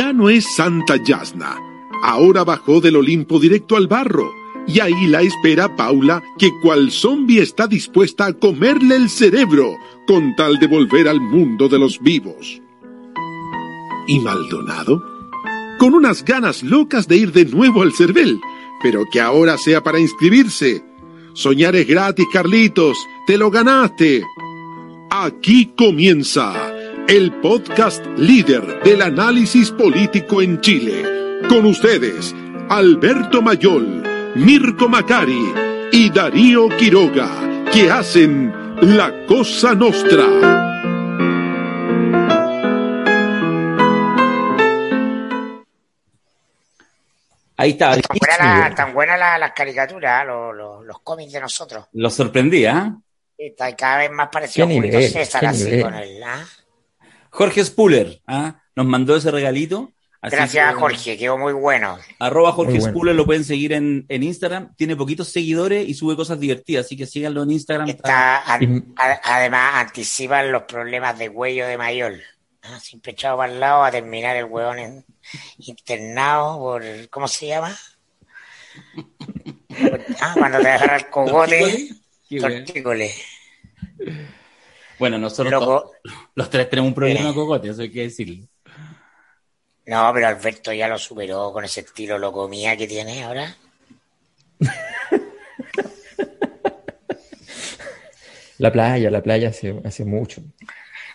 Ya no es Santa Yasna. Ahora bajó del Olimpo directo al barro. Y ahí la espera Paula, que cual zombie está dispuesta a comerle el cerebro con tal de volver al mundo de los vivos. ¿Y Maldonado? Con unas ganas locas de ir de nuevo al Cervel, pero que ahora sea para inscribirse. Soñar es gratis, Carlitos, te lo ganaste. Aquí comienza el podcast líder del análisis político en Chile. Con ustedes, Alberto Mayol, Mirko Macari y Darío Quiroga, que hacen la cosa nostra. Ahí está. Tan buena la, tan buena la, las caricaturas, los, los, los cómics de nosotros. Lo sorprendía. Está cada vez más parecido a Julio César así nivel. con el. ¿ah? Jorge Spuller ¿ah? nos mandó ese regalito. Así Gracias, que, Jorge, quedó muy bueno. Arroba Jorge bueno. Spuller lo pueden seguir en, en Instagram. Tiene poquitos seguidores y sube cosas divertidas, así que síganlo en Instagram. Está, an- Y- a- además, anticipan los problemas de cuello de mayor. ¿ah? Siempre echado para el lado a terminar el hueón en- internado por. ¿Cómo se llama? Ah, cuando te agarra el cogote, Qué bueno. nosotros todos- los tres tenemos un problema Eh. cocote, eso hay que decirlo. No, pero Alberto ya lo superó con ese estilo locomía que tiene ahora. La playa, la playa hace, hace mucho.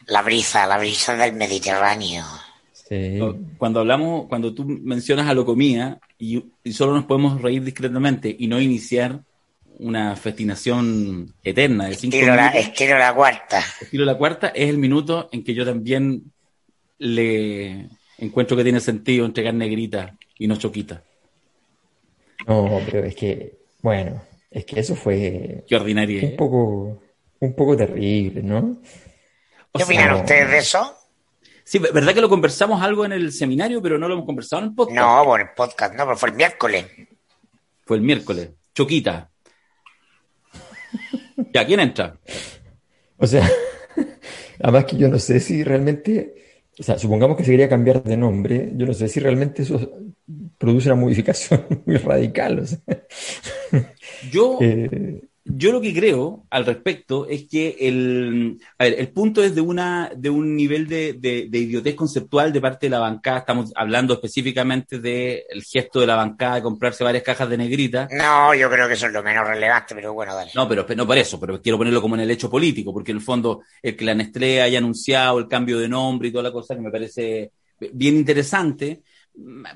La brisa, la brisa del Mediterráneo. Sí. Cuando hablamos, cuando tú mencionas a Locomía y, y solo nos podemos reír discretamente y no iniciar una festinación eterna de cinco Estilo la, minutos, estilo la cuarta. estilo la cuarta, es el minuto en que yo también le encuentro que tiene sentido entregar negrita y no choquita. No, pero es que, bueno, es que eso fue Qué ordinaria. un ¿eh? poco, un poco terrible, ¿no? O ¿Qué sea, opinan ustedes de eso? Sí, verdad que lo conversamos algo en el seminario, pero no lo hemos conversado en el podcast. No, por el podcast, no, pero fue el miércoles. Fue el miércoles. Choquita. Ya, ¿quién entra? O sea, además que yo no sé si realmente, o sea, supongamos que se quería cambiar de nombre, yo no sé si realmente eso produce una modificación muy radical. O sea, Yo, eh, yo lo que creo al respecto es que el, a ver, el punto es de una de un nivel de, de, de idiotez conceptual de parte de la bancada. Estamos hablando específicamente del gesto de la bancada de comprarse varias cajas de negrita. No, yo creo que eso es lo menos relevante, pero bueno, dale. No, pero no por eso, pero quiero ponerlo como en el hecho político, porque en el fondo el que la Nestlé haya anunciado el cambio de nombre y toda la cosa que me parece bien interesante,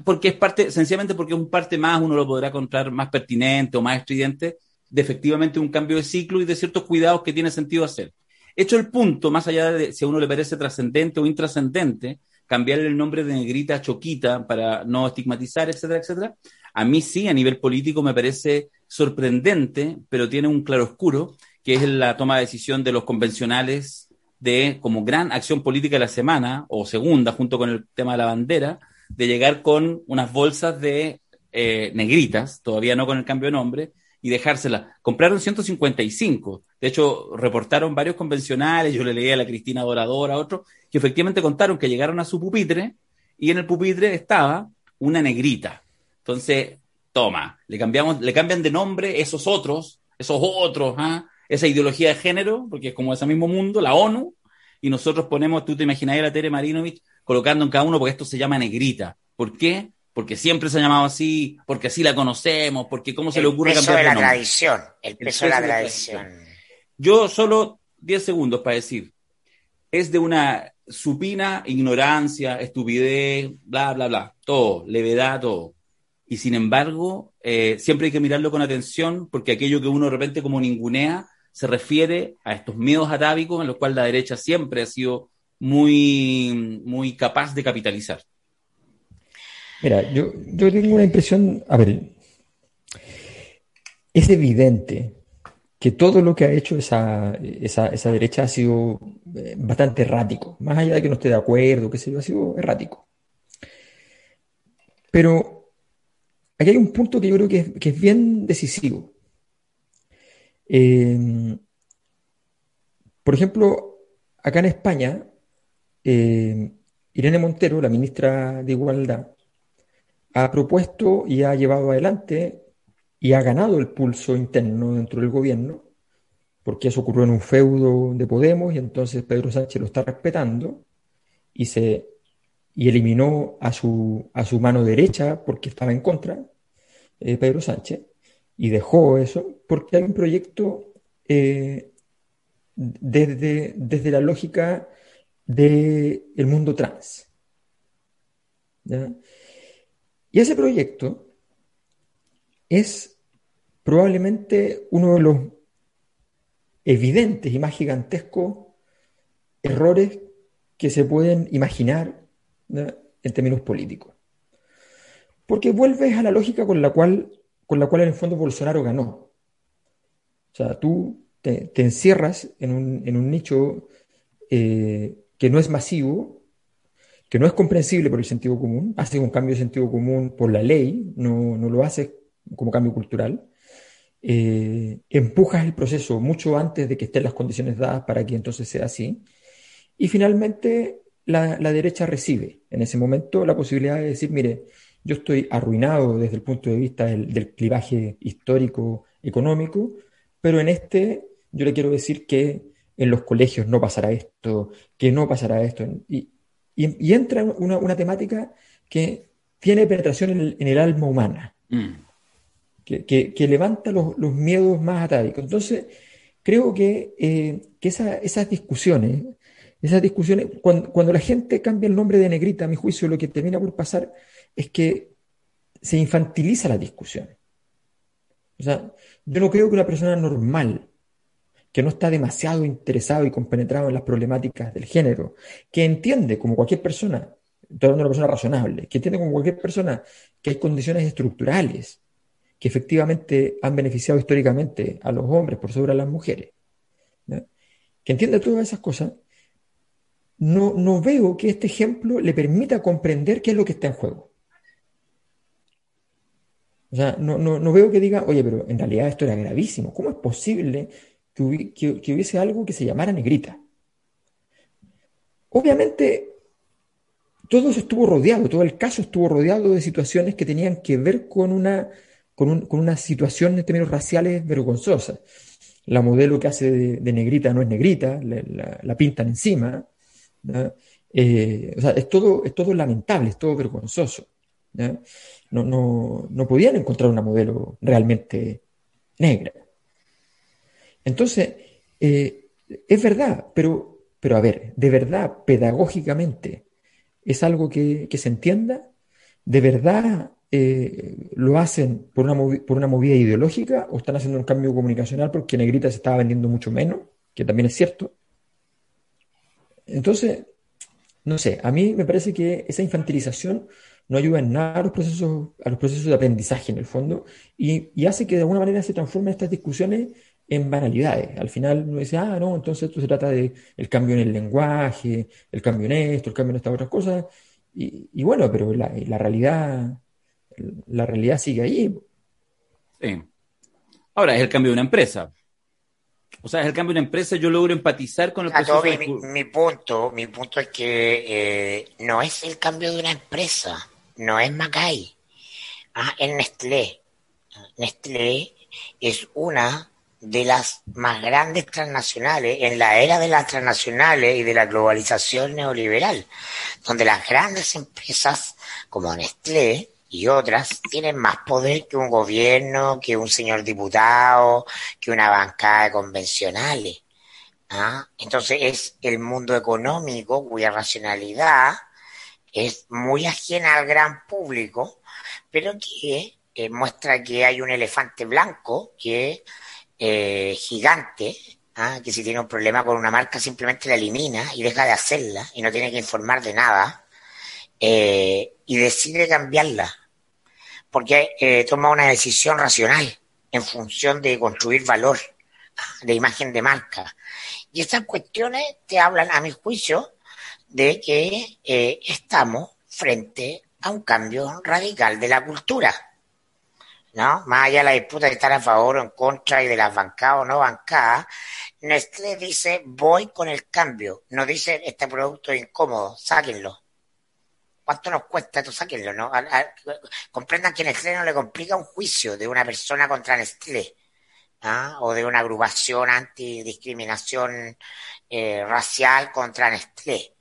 porque es parte, sencillamente porque es un parte más, uno lo podrá encontrar más pertinente o más estridente, de efectivamente un cambio de ciclo y de ciertos cuidados que tiene sentido hacer. Hecho el punto, más allá de si a uno le parece trascendente o intrascendente, cambiarle el nombre de negrita a choquita para no estigmatizar, etcétera, etcétera, a mí sí, a nivel político, me parece sorprendente, pero tiene un claroscuro, que es la toma de decisión de los convencionales de, como gran acción política de la semana, o segunda, junto con el tema de la bandera, de llegar con unas bolsas de eh, negritas, todavía no con el cambio de nombre, y dejárselas. Compraron 155. De hecho, reportaron varios convencionales, yo le leí a la Cristina Doradora, a otros, que efectivamente contaron que llegaron a su pupitre y en el pupitre estaba una negrita. Entonces, toma, le cambiamos, le cambian de nombre esos otros, esos otros, ¿ah? esa ideología de género, porque es como ese mismo mundo, la ONU, y nosotros ponemos, tú te imaginas la Tere Marinovich colocando en cada uno, porque esto se llama negrita. ¿Por qué? Porque siempre se ha llamado así, porque así la conocemos, porque cómo se le ocurre el peso cambiar de la nombre. tradición. El peso de la tradición. Yo solo 10 segundos para decir, es de una supina ignorancia, estupidez, bla, bla, bla, todo, levedad, todo. Y sin embargo, eh, siempre hay que mirarlo con atención porque aquello que uno de repente como ningunea se refiere a estos miedos atávicos en los cuales la derecha siempre ha sido muy, muy capaz de capitalizar. Mira, yo, yo tengo una impresión, a ver, es evidente que todo lo que ha hecho esa, esa, esa derecha ha sido eh, bastante errático, más allá de que no esté de acuerdo, sé yo, ha sido errático. Pero aquí hay un punto que yo creo que es, que es bien decisivo. Eh, por ejemplo, acá en España, eh, Irene Montero, la ministra de Igualdad, ha propuesto y ha llevado adelante y ha ganado el pulso interno dentro del gobierno, porque eso ocurrió en un feudo de Podemos y entonces Pedro Sánchez lo está respetando y se y eliminó a su, a su mano derecha porque estaba en contra, eh, Pedro Sánchez, y dejó eso porque hay un proyecto eh, desde, desde la lógica del mundo trans. Y ese proyecto es probablemente uno de los evidentes y más gigantescos errores que se pueden imaginar en términos políticos. Porque vuelves a la lógica con la cual, con la cual en el fondo Bolsonaro ganó. O sea, tú te, encierras en un, nicho eh, que no es masivo, que no es comprensible por el sentido común, haces un cambio de sentido común por la ley, no, lo haces como cambio cultural, eh, empujas el proceso mucho antes de que estén las condiciones dadas para que entonces sea así, y finalmente la, derecha recibe en ese momento la posibilidad de decir, mire, yo estoy arruinado desde el punto de vista del, clivaje histórico, económico, pero en este yo le quiero decir que en los colegios no pasará esto, que no pasará esto. Entra una, temática que tiene penetración en el, alma humana, mm. que, levanta los, miedos más atávicos. Entonces, creo que, eh, esas discusiones esas discusiones, cuando, la gente cambia el nombre de negrita, a mi juicio, lo que termina por pasar es que se infantiliza la discusión. O sea, yo no creo que una persona normal, que no está demasiado interesado y compenetrado en las problemáticas del género, que entiende como cualquier persona, estoy una persona razonable, que entiende como cualquier persona que hay condiciones estructurales que efectivamente han beneficiado históricamente a los hombres por sobre a las mujeres, que entiende todas esas cosas, no, no veo que este ejemplo le permita comprender qué es lo que está en juego. O sea, no, no, veo que diga, oye, pero en realidad esto era gravísimo. ¿Cómo es posible que, hubiese algo que se llamara negrita? Obviamente, todo eso estuvo rodeado, todo el caso estuvo rodeado de situaciones que tenían que ver con una, con, una situación en términos raciales vergonzosa. La modelo que hace de, negrita no es negrita, la, pintan encima. Eh, o sea, es todo, es todo lamentable, es todo vergonzoso. No, no, podían encontrar una modelo realmente negra. Entonces, eh, es verdad, pero, pero a ver, de verdad, pedagógicamente, ¿es algo que, se entienda? ¿De verdad eh, lo hacen por una, por una movida ideológica o están haciendo un cambio comunicacional porque Negrita se estaba vendiendo mucho menos, que también es cierto? Entonces, no sé, a mí me parece que esa infantilización no ayuda en nada a los procesos, a los procesos de aprendizaje en el fondo y, hace que de alguna manera se transformen estas discusiones en banalidades. Al final uno dice, ah, no, entonces esto se trata de el cambio en el lenguaje, el cambio en esto, el cambio en estas otras cosas. Y, bueno, pero la, la, realidad, la realidad sigue ahí. Sí. Ahora es el cambio de una empresa. O sea, es el cambio de una empresa, yo logro empatizar con el proceso. mi, punto, mi punto es que eh, no es el cambio de una empresa, no es Macay, ah, es Nestlé. Nestlé es una de las más grandes transnacionales en la era de las transnacionales y de la globalización neoliberal, donde las grandes empresas como Nestlé y otras tienen más poder que un gobierno, que un señor diputado, que una bancada de convencionales. ¿ah? Entonces es el mundo económico cuya racionalidad es muy ajena al gran público, pero que eh, muestra que hay un elefante blanco que eh, gigante, ¿ah? que si tiene un problema con una marca simplemente la elimina y deja de hacerla y no tiene que informar de nada. Eh, y decide cambiarla porque eh, toma una decisión racional en función de construir valor de imagen de marca. Y estas cuestiones te hablan, a mi juicio, de que eh, estamos frente a un cambio radical de la cultura. ¿No? Más allá de la disputa de estar a favor o en contra y de las bancadas o no bancadas, Nestlé dice voy con el cambio, no dice este producto es incómodo, sáquenlo. ¿Cuánto nos cuesta esto? Sáquenlo, ¿no? comprendan que Nestlé no le complica un juicio de una persona contra Nestlé. ¿ah? o de una agrupación antidiscriminación eh, racial contra Nestlé.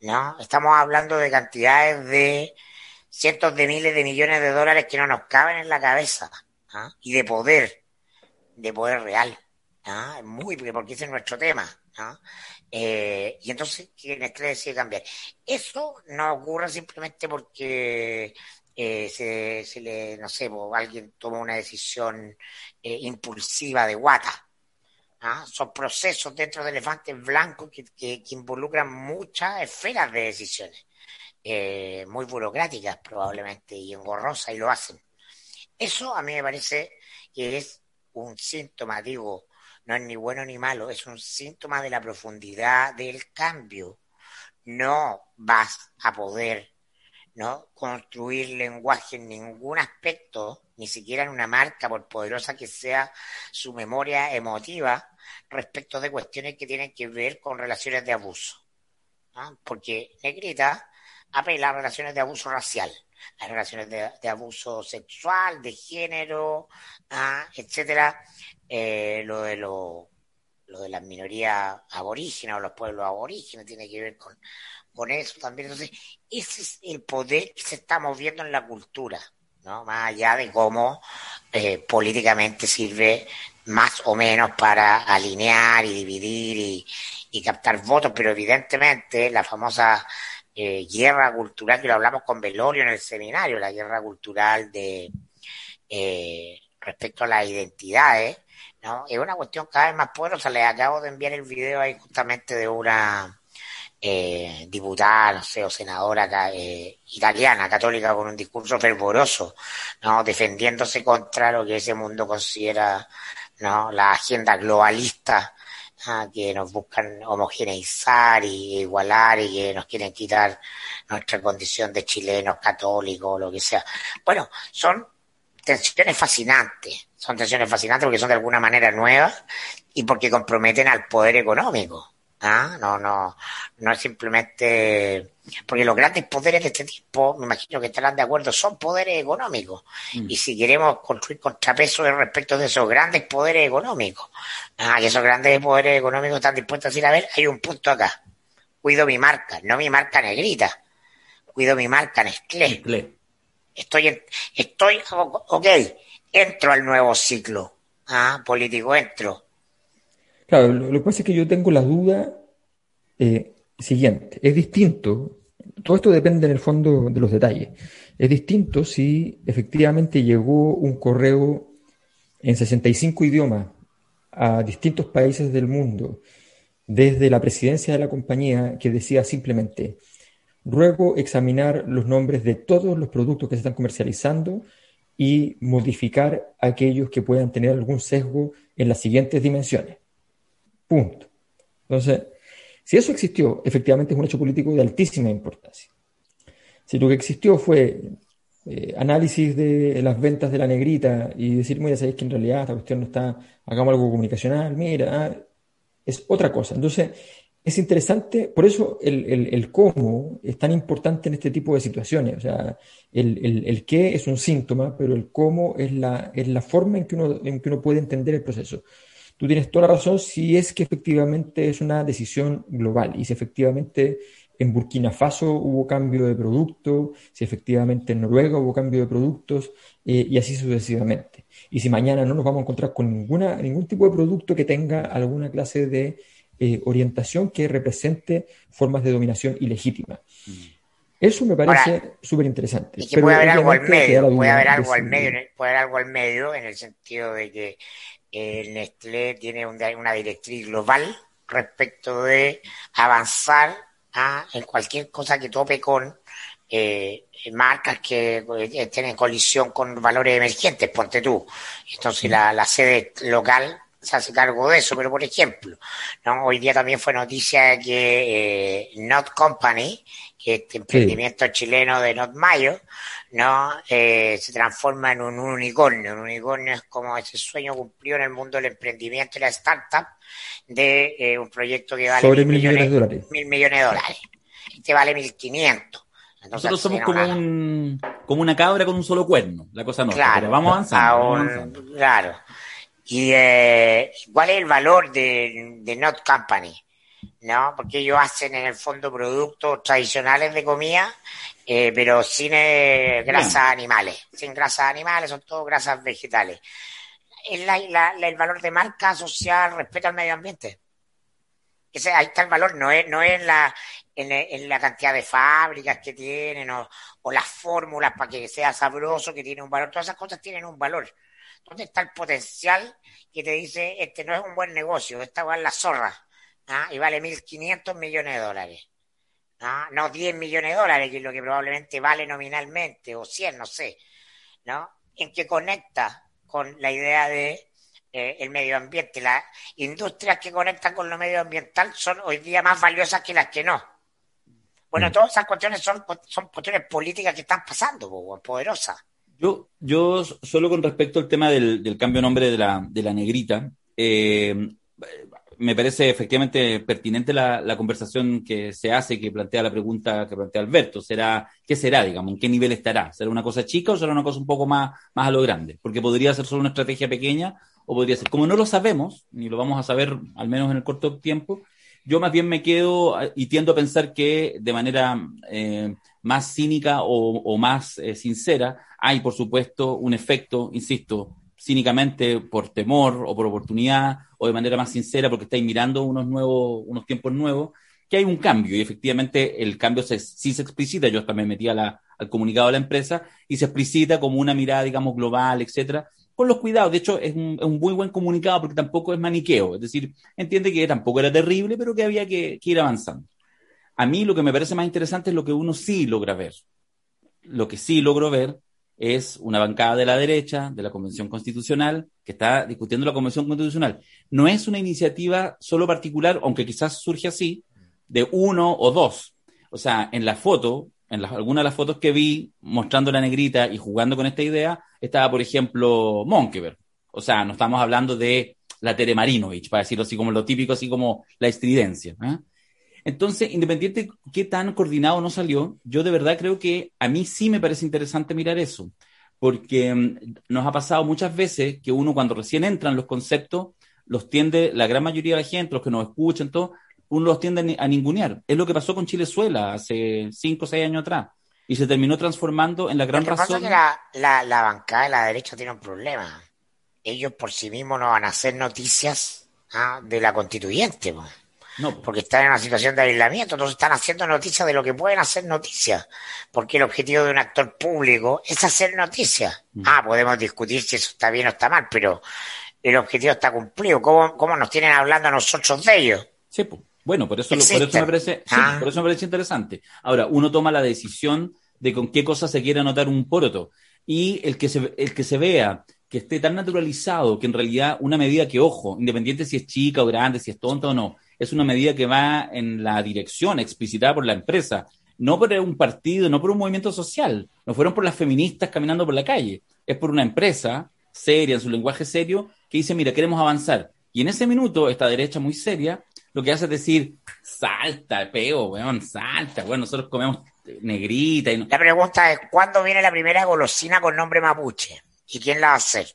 ¿no? Estamos hablando de cantidades de cientos de miles de millones de dólares que no nos caben en la cabeza ¿ah? y de poder, de poder real. ¿ah? Muy, porque ese es nuestro tema. Eh, y entonces, ¿qué Nestlé decide cambiar? Eso no ocurre simplemente porque eh, se, se, le, no sé, alguien toma una decisión eh, impulsiva de guata. ¿ah? Son procesos dentro de elefantes blancos que, que, involucran muchas esferas de decisiones, eh, muy burocráticas probablemente y engorrosas, y lo hacen. Eso a mí me parece que es un síntoma, digo, no es ni bueno ni malo, es un síntoma de la profundidad del cambio. No vas a poder ¿no? construir lenguaje en ningún aspecto, ni siquiera en una marca, por poderosa que sea su memoria emotiva, respecto de cuestiones que tienen que ver con relaciones de abuso. Porque Negrita apela a relaciones de abuso racial, a relaciones de, abuso sexual, de género, ¿ah? etcétera, eh, lo de lo de las minorías aborígenes o los pueblos aborígenes tiene que ver con con eso también. Entonces, ese es el poder que se está moviendo en la cultura, ¿no? Más allá de cómo eh, políticamente sirve más o menos para alinear y dividir y, captar votos, pero evidentemente la famosa eh, guerra cultural, que lo hablamos con Velorio en el seminario, la guerra cultural de eh, respecto a las identidades, ¿no? Es una cuestión cada vez más poderosa. Les acabo de enviar el video ahí justamente de una eh, diputada, no sé, o senadora eh, italiana, católica, con un discurso fervoroso, ¿no? Defendiéndose contra lo que ese mundo considera, ¿no? La agenda globalista, ¿ah? que nos buscan homogeneizar y igualar y que nos quieren quitar nuestra condición de chilenos católicos, lo que sea. Bueno, son tensiones fascinantes, son tensiones fascinantes porque son de alguna manera nuevas y porque comprometen al poder económico. ¿Ah? No, no, no es simplemente porque los grandes poderes de este tipo, me imagino que estarán de acuerdo, son poderes económicos. Mm. Y si queremos construir contrapesos respecto de esos grandes poderes económicos, ah, esos grandes poderes económicos están dispuestos a decir, a ver, hay un punto acá. Cuido mi marca, no mi marca negrita. Cuido mi marca Nestlé. Estoy, estoy, ok, entro al nuevo ciclo ah, político, entro Claro, lo, que pasa es que yo tengo la duda eh, siguiente. Es distinto, todo esto depende en el fondo de los detalles. Es distinto si efectivamente llegó un correo en 65 idiomas a distintos países del mundo desde la presidencia de la compañía que decía simplemente, ruego examinar los nombres de todos los productos que se están comercializando y modificar aquellos que puedan tener algún sesgo en las siguientes dimensiones. Punto. Entonces, si eso existió, efectivamente es un hecho político de altísima importancia. Si lo que existió fue eh, análisis de las ventas de la negrita y decir, mira, sabéis que en realidad esta cuestión no está, hagamos algo comunicacional, mira, ah", es otra cosa. Entonces, es interesante, por eso el, cómo es tan importante en este tipo de situaciones. O sea, el, qué es un síntoma, pero el cómo es la, es la forma en que, uno, en que uno puede entender el proceso. Tú tienes toda la razón si es que efectivamente es una decisión global y si efectivamente en Burkina Faso hubo cambio de producto, si efectivamente en Noruega hubo cambio de productos eh, y así sucesivamente. Y si mañana no nos vamos a encontrar con ninguna, ningún tipo de producto que tenga alguna clase de eh, orientación que represente formas de dominación ilegítima. Mm. Eso me parece súper interesante. Y que puede haber algo al medio, puede haber algo al medio, puede haber algo al medio en el sentido de que el Nestlé tiene una directriz global respecto de avanzar a, en cualquier cosa que tope con eh, marcas que eh, estén en colisión con valores emergentes, ponte tú. Entonces la, la sede local se hace cargo de eso, pero por ejemplo, ¿no? hoy día también fue noticia que eh, Not Company, que este emprendimiento chileno de Not Mayo, ¿no? Eh, se transforma en un, unicornio. Un unicornio es como ese sueño cumplido en el mundo del emprendimiento y la startup de eh, un proyecto que vale mil, millones, de dólares. Mil millones de dólares. Este vale mil quinientos. Nosotros somos como, un, como una cabra con un solo cuerno, la cosa no. Claro, vamos avanzando. Claro. ¿Y eh, cuál es el valor de, de Not Company? ¿No? Porque ellos hacen en el fondo productos tradicionales de comida, eh, pero sin eh, grasas animales. Sin grasas animales, son todo grasas vegetales. ¿Es el valor de marca social, respeto al medio ambiente? Ese, ahí está el valor, no es, no es la, en, la cantidad de fábricas que tienen o, las fórmulas para que sea sabroso, que tiene un valor. Todas esas cosas tienen un valor. ¿Dónde está el potencial que te dice, este no es un buen negocio, esta va a la zorra ¿ah? y vale 1.500 millones de dólares? ¿Ah? No 10 millones de dólares, que es lo que probablemente vale nominalmente, o 100, no sé. ¿no? En que conecta con la idea de eh, el medio ambiente. Las industrias que conectan con lo medioambiental son hoy día más valiosas que las que no. Bueno, mm. todas esas cuestiones son, son cuestiones políticas que están pasando, poderosas. Yo, yo solo con respecto al tema del, cambio de nombre de la, de la negrita, eh, me parece efectivamente pertinente la, conversación que se hace, que plantea la pregunta que plantea Alberto. ¿Será, ¿Qué será, digamos? ¿En qué nivel estará? ¿Será una cosa chica o será una cosa un poco más, más a lo grande? Porque podría ser solo una estrategia pequeña o podría ser. Como no lo sabemos, ni lo vamos a saber al menos en el corto tiempo, yo más bien me quedo y tiendo a pensar que de manera eh, más cínica o, más eh, sincera hay, por supuesto, un efecto, insisto, cínicamente por temor o por oportunidad o de manera más sincera porque estáis mirando unos nuevos, unos tiempos nuevos, que hay un cambio y efectivamente el cambio se, sí se explicita. Yo también metí a la, al comunicado de la empresa y se explicita como una mirada, digamos, global, etcétera, con los cuidados. De hecho, es un, muy buen comunicado porque tampoco es maniqueo. Es decir, entiende que tampoco era terrible, pero que había que, ir avanzando. A mí lo que me parece más interesante es lo que uno sí logra ver. Lo que sí logro ver es una bancada de la derecha, de la Convención Constitucional, que está discutiendo la Convención Constitucional. No es una iniciativa solo particular, aunque quizás surge así, de uno o dos. O sea, en la foto en algunas de las fotos que vi mostrando la negrita y jugando con esta idea, estaba, por ejemplo, Monkeberg. O sea, no estamos hablando de la Tere Marinovich, para decirlo así como lo típico, así como la estridencia. ¿eh? Entonces, independiente de qué tan coordinado no salió, yo de verdad creo que a mí sí me parece interesante mirar eso, porque mm, nos ha pasado muchas veces que uno cuando recién entran los conceptos, los tiende la gran mayoría de la gente, los que nos escuchan, todo, uno los tiende a ningunear. Es lo que pasó con Chilezuela hace cinco o seis años atrás. Y se terminó transformando en la gran razón. que la, la, la bancada de la derecha tiene un problema. Ellos por sí mismos no van a hacer noticias ¿ah? de la constituyente. No. Porque están en una situación de aislamiento, entonces están haciendo noticias de lo que pueden hacer noticias. Porque el objetivo de un actor público es hacer noticias. Mm. Ah, podemos discutir si eso está bien o está mal, pero el objetivo está cumplido. ¿Cómo, cómo nos tienen hablando a nosotros de ellos? Sí, pues. Bueno, por eso, por eso me parece, ah. por eso me parece interesante. Ahora, uno toma la decisión de con qué cosa se quiere anotar un poroto. Y el que se, el que se vea que esté tan naturalizado que en realidad una medida que, ojo, independiente si es chica o grande, si es tonta o no, es una medida que va en la dirección explicitada por la empresa, no por un partido, no por un movimiento social, no fueron por las feministas caminando por la calle, es por una empresa seria, en su lenguaje serio, que dice, mira, queremos avanzar. Y en ese minuto, esta derecha muy seria lo que hace es decir, salta, peo, weón, salta, bueno, nosotros comemos negrita. Y La pregunta es, ¿cuándo viene la primera golosina con nombre mapuche? ¿Y quién la va a hacer?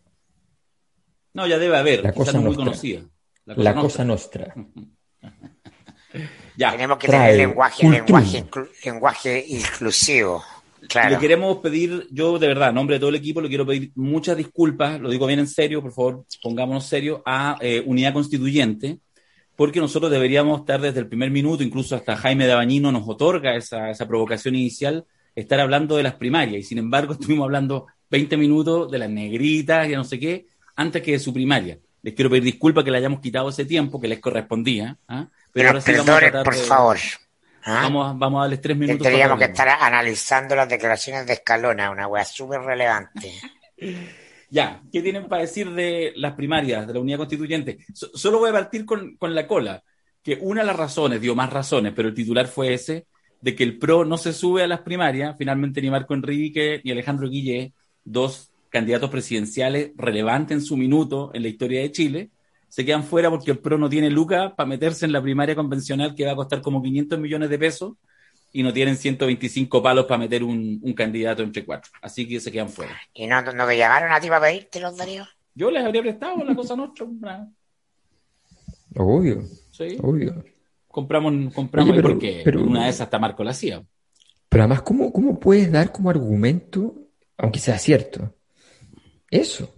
No, ya debe haber, la cosa muy conocida. La cosa, nuestra. ya. Tenemos que tener lenguaje, lenguaje, lenguaje inclusivo. Claro. Le queremos pedir, yo de verdad, en nombre de todo el equipo, le quiero pedir muchas disculpas, lo digo bien en serio, por favor, pongámonos serio, a eh, Unidad Constituyente, porque nosotros deberíamos estar desde el primer minuto, incluso hasta Jaime de Abañino nos otorga esa, esa provocación inicial, estar hablando de las primarias, y sin embargo estuvimos hablando 20 minutos de las negritas y no sé qué, antes que de su primaria. Les quiero pedir disculpas que le hayamos quitado ese tiempo que les correspondía. ¿ah? Pero, ahora sí vamos a por favor. ¿Ah? Vamos, vamos a darles tres minutos. Tendríamos que estar analizando las declaraciones de Escalona, una wea súper relevante. Ya, ¿qué tienen para decir de las primarias, de la unidad constituyente? solo voy a partir con, la cola, que una de las razones, dio más razones, pero el titular fue ese, de que el PRO no se sube a las primarias, finalmente ni Marco Enrique ni Alejandro Guille, dos candidatos presidenciales relevantes en su minuto en la historia de Chile, se quedan fuera porque el PRO no tiene lucas para meterse en la primaria convencional que va a costar como 500 millones de pesos y no tienen 125 palos para meter un, un candidato entre cuatro. Así que se quedan fuera. ¿Y no, no te llamaron a ti para pedirte los Darío? Yo les habría prestado la cosa nuestra. una- Obvio, Sí. obvio. Compramos, compramos Oye, pero- porque pero- una de esas hasta Marco la hacía. Pero además, ¿cómo, cómo puedes dar como argumento, aunque sea cierto, eso?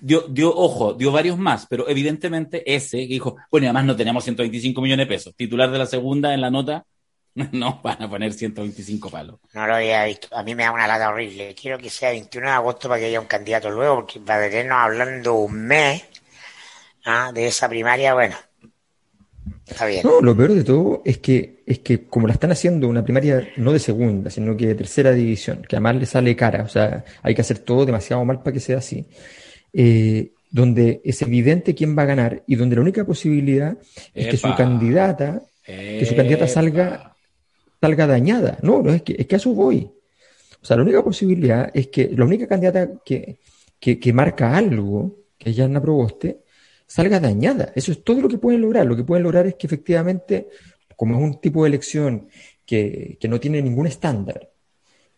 Dio, dio, ojo, dio varios más, pero evidentemente ese que dijo, bueno, y además no tenemos 125 millones de pesos. Titular de la segunda en la nota, no van a poner 125 palos. No lo había visto. A mí me da una lata horrible. Quiero que sea 21 de agosto para que haya un candidato luego, porque para tenernos hablando un mes ah, de esa primaria, bueno, está bien. No, lo peor de todo es que, es que como la están haciendo una primaria no de segunda, sino que de tercera división, que además le sale cara, o sea, hay que hacer todo demasiado mal para que sea así, eh, donde es evidente quién va a ganar y donde la única posibilidad es que su Epa. candidata, que su candidata salga, salga dañada. No, no, es que, es que a eso voy. O sea, la única posibilidad es que la única candidata que, que, que marca algo, que es Yanna Proboste, salga dañada. Eso es todo lo que pueden lograr. Lo que pueden lograr es que efectivamente, como es un tipo de elección que, que no tiene ningún estándar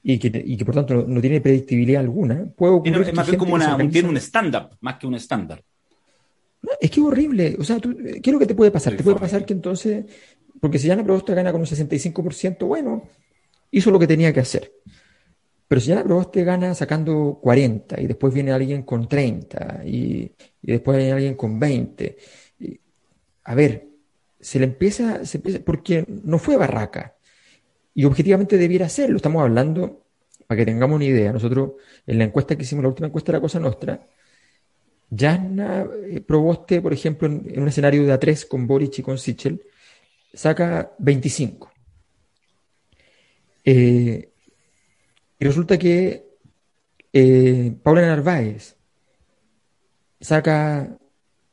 y que, y que por tanto no, no tiene predictibilidad alguna, puede ocurrir es más como que se una, tiene un stand-up, más que un estándar. No, es que es horrible. O sea, tú- ¿qué es lo que te puede pasar? Te puede pasar que entonces, porque si Yana Proboste gana con un 65%, bueno, hizo lo que tenía que hacer. Pero si Yana Proboste gana sacando 40 y después viene alguien con 30 y, y después viene alguien con 20, y- a ver, se le empieza, se empieza, porque no fue barraca y objetivamente debiera serlo. Estamos hablando, para que tengamos una idea, nosotros en la encuesta que hicimos, la última encuesta de la Cosa Nostra, Jana eh, Proboste, por ejemplo, en, en un escenario de A3 con Boric y con Sichel, saca 25. Eh, y resulta que eh, Paula Narváez saca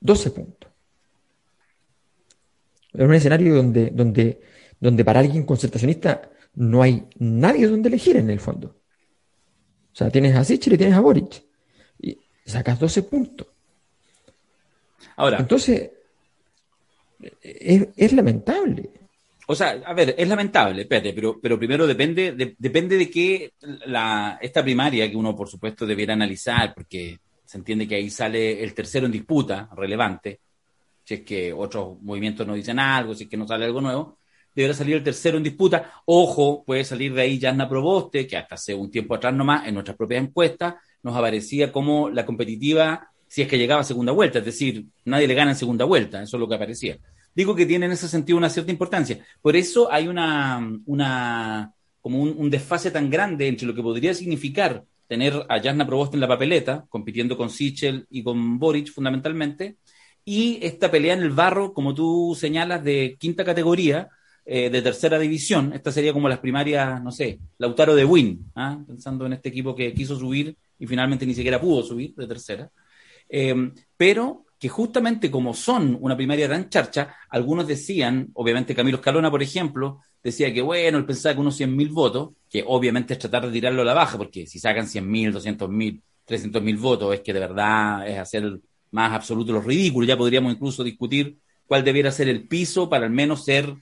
12 puntos. En un escenario donde, donde, donde para alguien concertacionista no hay nadie donde elegir en el fondo. O sea, tienes a Sichel y tienes a Boric. Y sacas 12 puntos. Ahora, Entonces, es, es lamentable. O sea, a ver, es lamentable, espérate, pero, pero primero depende de, depende de qué la, esta primaria que uno, por supuesto, debiera analizar, porque se entiende que ahí sale el tercero en disputa, relevante, si es que otros movimientos no dicen algo, si es que no sale algo nuevo, deberá salir el tercero en disputa. Ojo, puede salir de ahí Jasna Proboste, que hasta hace un tiempo atrás nomás, en nuestras propias encuestas, nos aparecía como la competitiva si es que llegaba a segunda vuelta, es decir, nadie le gana en segunda vuelta, eso es lo que aparecía digo que tiene en ese sentido una cierta importancia. Por eso hay una, una como un, un, desfase tan grande entre lo que podría significar tener a Jasna Proboste en la papeleta, compitiendo con Sichel y con Boric fundamentalmente, y esta pelea en el barro, como tú señalas, de quinta categoría, eh, de tercera división. Esta sería como las primarias, no sé, Lautaro de Win, ¿ah? pensando en este equipo que quiso subir y finalmente ni siquiera pudo subir de tercera. Eh, pero que justamente como son una primaria tan charcha, algunos decían, obviamente Camilo Escalona, por ejemplo, decía que bueno, él pensaba que unos 100.000 votos, que obviamente es tratar de tirarlo a la baja, porque si sacan 100.000, 200.000, 300.000 votos, es que de verdad es hacer más absoluto los ridículos. Ya podríamos incluso discutir cuál debiera ser el piso para al menos ser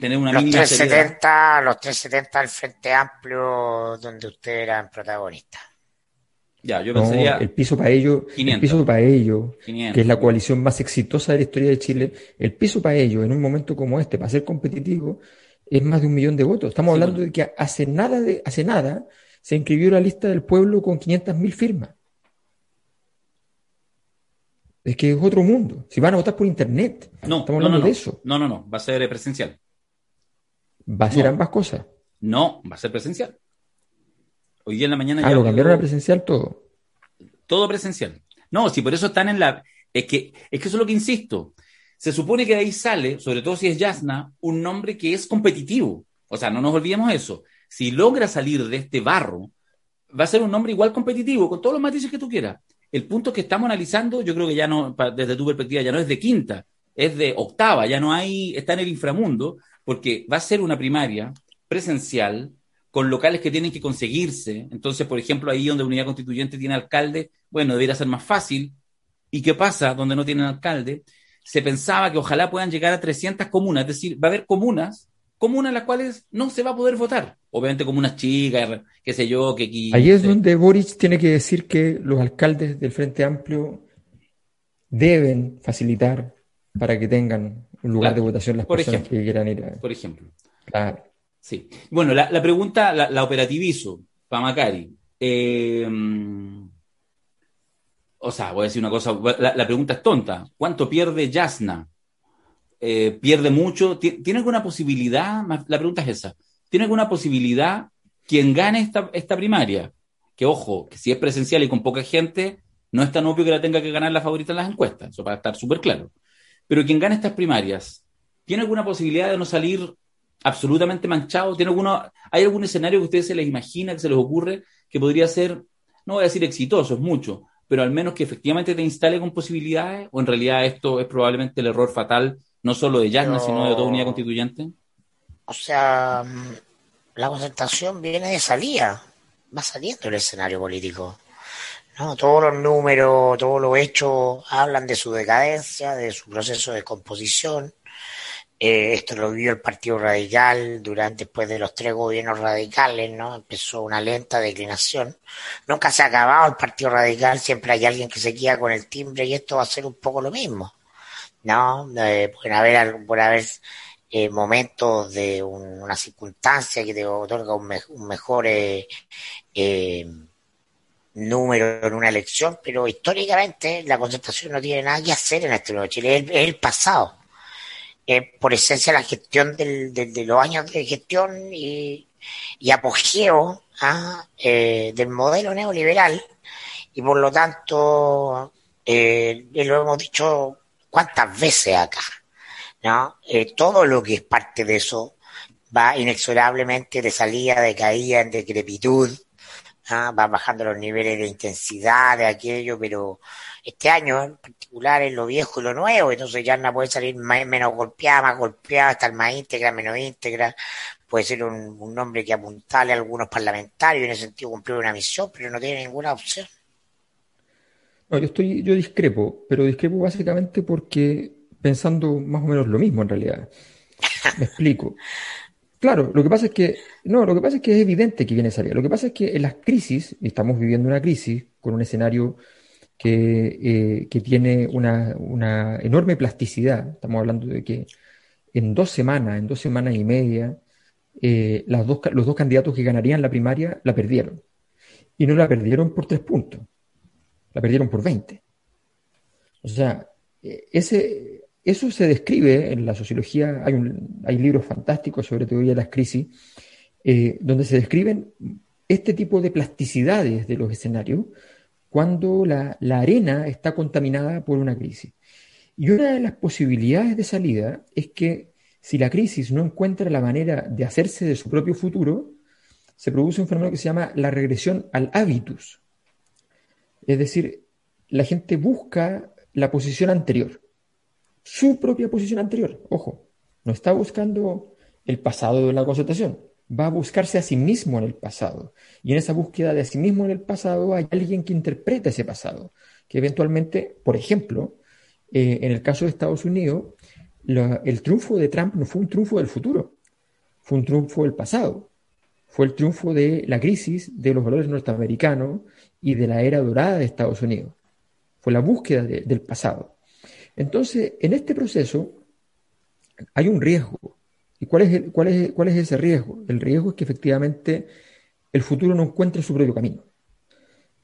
tener una los mínima 370, los 370 al Frente Amplio, donde ustedes eran protagonistas. Ya, yo No, el piso para ello, el 500. piso para ello, 500. que es la coalición más exitosa de la historia de Chile, el piso para ello, en un momento como este, para ser competitivo, es más de un millón de votos. Estamos Sí, hablando bueno. de que hace nada, de, hace nada se inscribió la lista del pueblo con 500.000 firmas. Es que es otro mundo. Si van a votar por internet, no, estamos no, hablando no, no. de eso. No, no, no, va a ser presencial. Va a ser ambas cosas. No, va a ser presencial. Hoy día en la mañana Ah, ya lo cambiaron a presencial todo. todo presencial. No, si por eso están en la... Es que, es que eso es lo que insisto. Se supone que de ahí sale, sobre todo si es Yasna, un nombre que es competitivo. O sea, no nos olvidemos eso. Si logra salir de este barro, va a ser un nombre igual competitivo, con todos los matices que tú quieras. El punto que estamos analizando, yo creo que ya no, desde tu perspectiva, ya no es de quinta, es de octava, ya no hay, está en el inframundo, porque va a ser una primaria presencial con locales que tienen que conseguirse. Entonces, por ejemplo, ahí donde Unidad Constituyente tiene alcalde, bueno, debería ser más fácil. ¿Y qué pasa donde no tienen alcalde? Se pensaba que ojalá puedan llegar a 300 comunas, es decir, va a haber comunas comunas en las cuales no se va a poder votar. Obviamente comunas chicas, qué sé yo, que aquí... Ahí es donde Boric tiene que decir que los alcaldes del Frente Amplio deben facilitar para que tengan un lugar de votación las personas que quieran ir Por ejemplo. Claro. Sí. Bueno, la, pregunta la, operativizo para. Eh, o sea, voy a decir una cosa, la, pregunta es tonta. ¿Cuánto pierde Yasna? Eh, ¿Pierde mucho? ¿Tiene alguna posibilidad? La pregunta es esa. ¿Tiene alguna posibilidad quien gane esta, esta primaria? Que ojo, que si es presencial y con poca gente, no es tan obvio que la tenga que ganar la favorita en las encuestas, eso para estar súper claro. Pero quien gane estas primarias, ¿tiene alguna posibilidad de no salir absolutamente manchado? ¿Tiene alguna, ¿Hay algún escenario que ustedes se les imagina, que se les ocurre, que podría ser, no voy a decir exitoso, es mucho, pero al menos que efectivamente te instale con posibilidades? ¿O en realidad esto es probablemente el error fatal, no solo de Yasna, sino de toda unidad constituyente? O sea, la concentración viene de salida, va saliendo el escenario político. ¿no? Todos los números, todos los hechos hablan de su decadencia, de su proceso de composición. Eh, esto lo vivió el Partido Radical durante, después de los tres gobiernos radicales, ¿no? Empezó una lenta declinación. Nunca se ha acabado el Partido Radical, siempre hay alguien que se queda con el timbre y esto va a ser un poco lo mismo, ¿no? Eh, pueden haber, puede haber eh, momentos de una circunstancia que te otorga un, mejor eh, eh, número en una elección, pero históricamente la concentración no tiene nada que hacer en este nuevo Chile, es, el pasado. Por esencia la gestión del, de los años de gestión y, apogeo ¿ah? eh, del modelo neoliberal y por lo tanto eh, lo hemos dicho cuántas veces acá, ¿no? Eh, todo lo que es parte de eso va inexorablemente de salida, de caída, en decrepitud, ¿ah? va bajando los niveles de intensidad de aquello, pero este año en particular es lo viejo y lo nuevo, entonces ya no puede salir menos golpeada, más golpeada, estar más íntegra, menos íntegra, puede ser un, nombre que apuntale a algunos parlamentarios en ese sentido cumplir una misión, pero no tiene ninguna opción. No, yo estoy, yo discrepo, pero discrepo básicamente porque pensando más o menos lo mismo en realidad. Me explico. Claro, lo que pasa es que, no, lo que pasa es que es evidente que viene salida. Lo que pasa es que en las crisis, y estamos viviendo una crisis con un escenario que, eh, que tiene una, una, enorme plasticidad. Estamos hablando de que en dos semanas, en dos semanas y media, eh, dos, los dos candidatos que ganarían la primaria la perdieron. Y no la perdieron por tres puntos, la perdieron por 20. O sea, eh, ese, eso se describe en la sociología, hay, hay libros fantásticos sobre teoría de las crisis, donde se describen este tipo de plasticidades de los escenarios cuando la, arena está contaminada por una crisis. Y una de las posibilidades de salida es que si la crisis no encuentra la manera de hacerse de su propio futuro, se produce un fenómeno que se llama la regresión al hábitus. Es decir, la gente busca la posición anterior su propia posición anterior. Ojo, no está buscando el pasado de la concertación, va a buscarse a sí mismo en el pasado. Y en esa búsqueda de sí mismo en el pasado hay alguien que interpreta ese pasado, que eventualmente, por ejemplo, eh, en el caso de Estados Unidos, el triunfo de Trump no fue un triunfo del futuro, fue un triunfo del pasado. Fue el triunfo de la crisis de los valores norteamericanos y de la era dorada de Estados Unidos. Fue la búsqueda del pasado. Entonces, en este proceso hay un riesgo. ¿Y cuál es, cuál, es, cuál es ese riesgo? El riesgo es que efectivamente el futuro no encuentre su propio camino.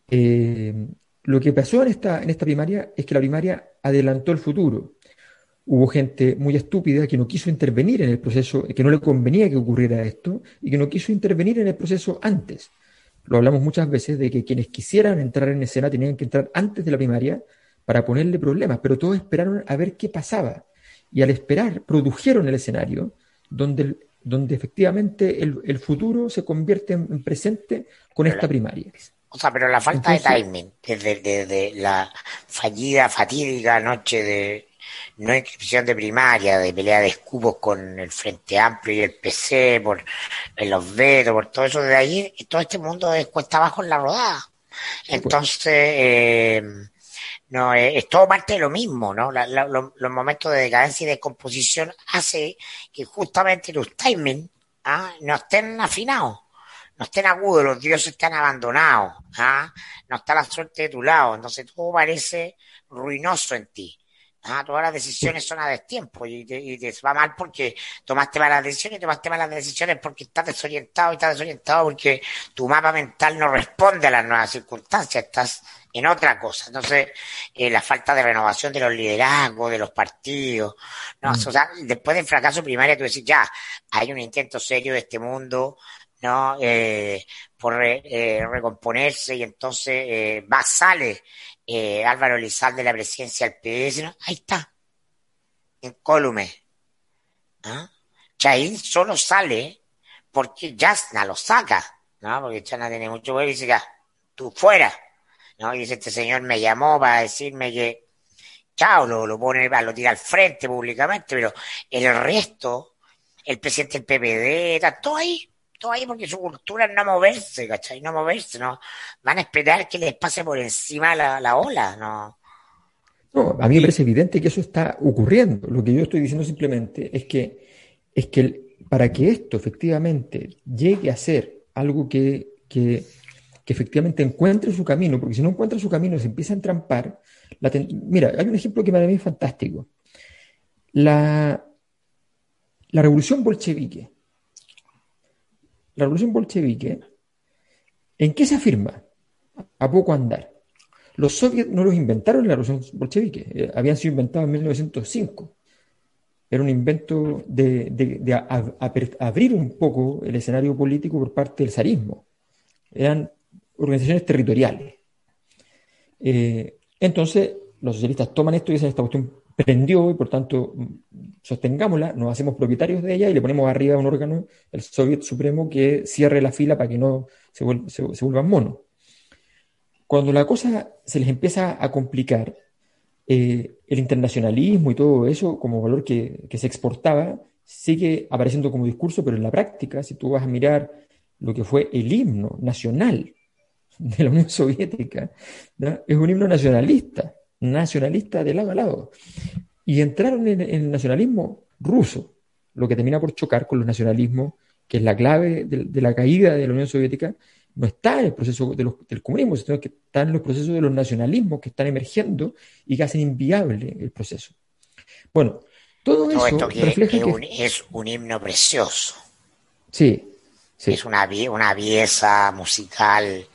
Eh, lo que pasó en esta, en esta primaria es que la primaria adelantó el futuro. Hubo gente muy estúpida que no quiso intervenir en el proceso, que no le convenía que ocurriera esto y que no quiso intervenir en el proceso antes. Lo hablamos muchas veces de que quienes quisieran entrar en escena tenían que entrar antes de la primaria para ponerle problemas, pero todos esperaron a ver qué pasaba. Y al esperar, produjeron el escenario donde, donde efectivamente el, futuro se convierte en, presente con esta primaria. O sea, pero la falta de timing, desde la fallida, fatídica noche de no inscripción de primaria, de pelea de escupos con el Frente Amplio y el PC, por los vetos, por todo eso de ahí, todo este mundo es cuesta abajo en la rodada. Entonces, eh, no es, todo parte de lo mismo, ¿no? los momentos de decadencia y de composición hace que justamente los timings ¿ah? no estén afinados, no estén agudos, los dioses están abandonados, ¿ah? no está la suerte de tu lado, entonces todo parece ruinoso en ti. Ah, todas las decisiones son a destiempo y te, y te va mal porque tomaste malas decisiones, tomaste malas decisiones porque estás desorientado y estás desorientado porque tu mapa mental no responde a las nuevas circunstancias, estás en otra cosa. Entonces, eh, la falta de renovación de los liderazgos, de los partidos, no, mm. o sea, después del fracaso primario tú decís, ya, hay un intento serio de este mundo, ¿no? Eh, por eh, recomponerse y entonces eh, va, sale eh, Álvaro Lizal de la presidencia del PS, ahí está, en Colume. ¿Ah? solo sale porque Jasna lo saca, ¿no? Porque Jasna tiene mucho poder y dice, ya, tú fuera, Y dice, este señor me llamó para decirme que, chao, lo, lo pone, lo tira al frente públicamente, pero el resto, el presidente del PPD, está todo ahí, ahí porque su cultura es no moverse, ¿cachai? No moverse, ¿no? Van a esperar que les pase por encima la, ola, ¿no? No, a mí me parece evidente que eso está ocurriendo. Lo que yo estoy diciendo simplemente es que, es que para que esto efectivamente llegue a ser algo que, que, efectivamente encuentre su camino, porque si no encuentra su camino se empieza a entrampar. Mira, hay un ejemplo que para mí es fantástico. La, la revolución bolchevique la revolución bolchevique, ¿en qué se afirma? A poco andar. Los soviets no los inventaron en la revolución bolchevique, eh, habían sido inventados en 1905. Era un invento de, abrir un poco el escenario político por parte del zarismo. Eran organizaciones territoriales. Eh, entonces, los socialistas toman esto y dicen, esta cuestión prendió y por tanto sostengámosla, nos hacemos propietarios de ella y le ponemos arriba un órgano, el Soviet Supremo, que cierre la fila para que no se, vuelvan monos. Cuando la cosa se les empieza a complicar, eh, el internacionalismo y todo eso como valor que, se exportaba sigue apareciendo como discurso, pero en la práctica, si tú vas a mirar lo que fue el himno nacional de la Unión Soviética, es un himno nacionalista nacionalista de lado a lado. Y entraron en, el nacionalismo ruso, lo que termina por chocar con los nacionalismos, que es la clave de, la caída de la Unión Soviética, no está en el proceso del comunismo, sino que está en los procesos de los nacionalismos que están emergiendo y que hacen inviable el proceso. Bueno, todo eso refleja que, es un himno precioso. Sí, es una, una pieza musical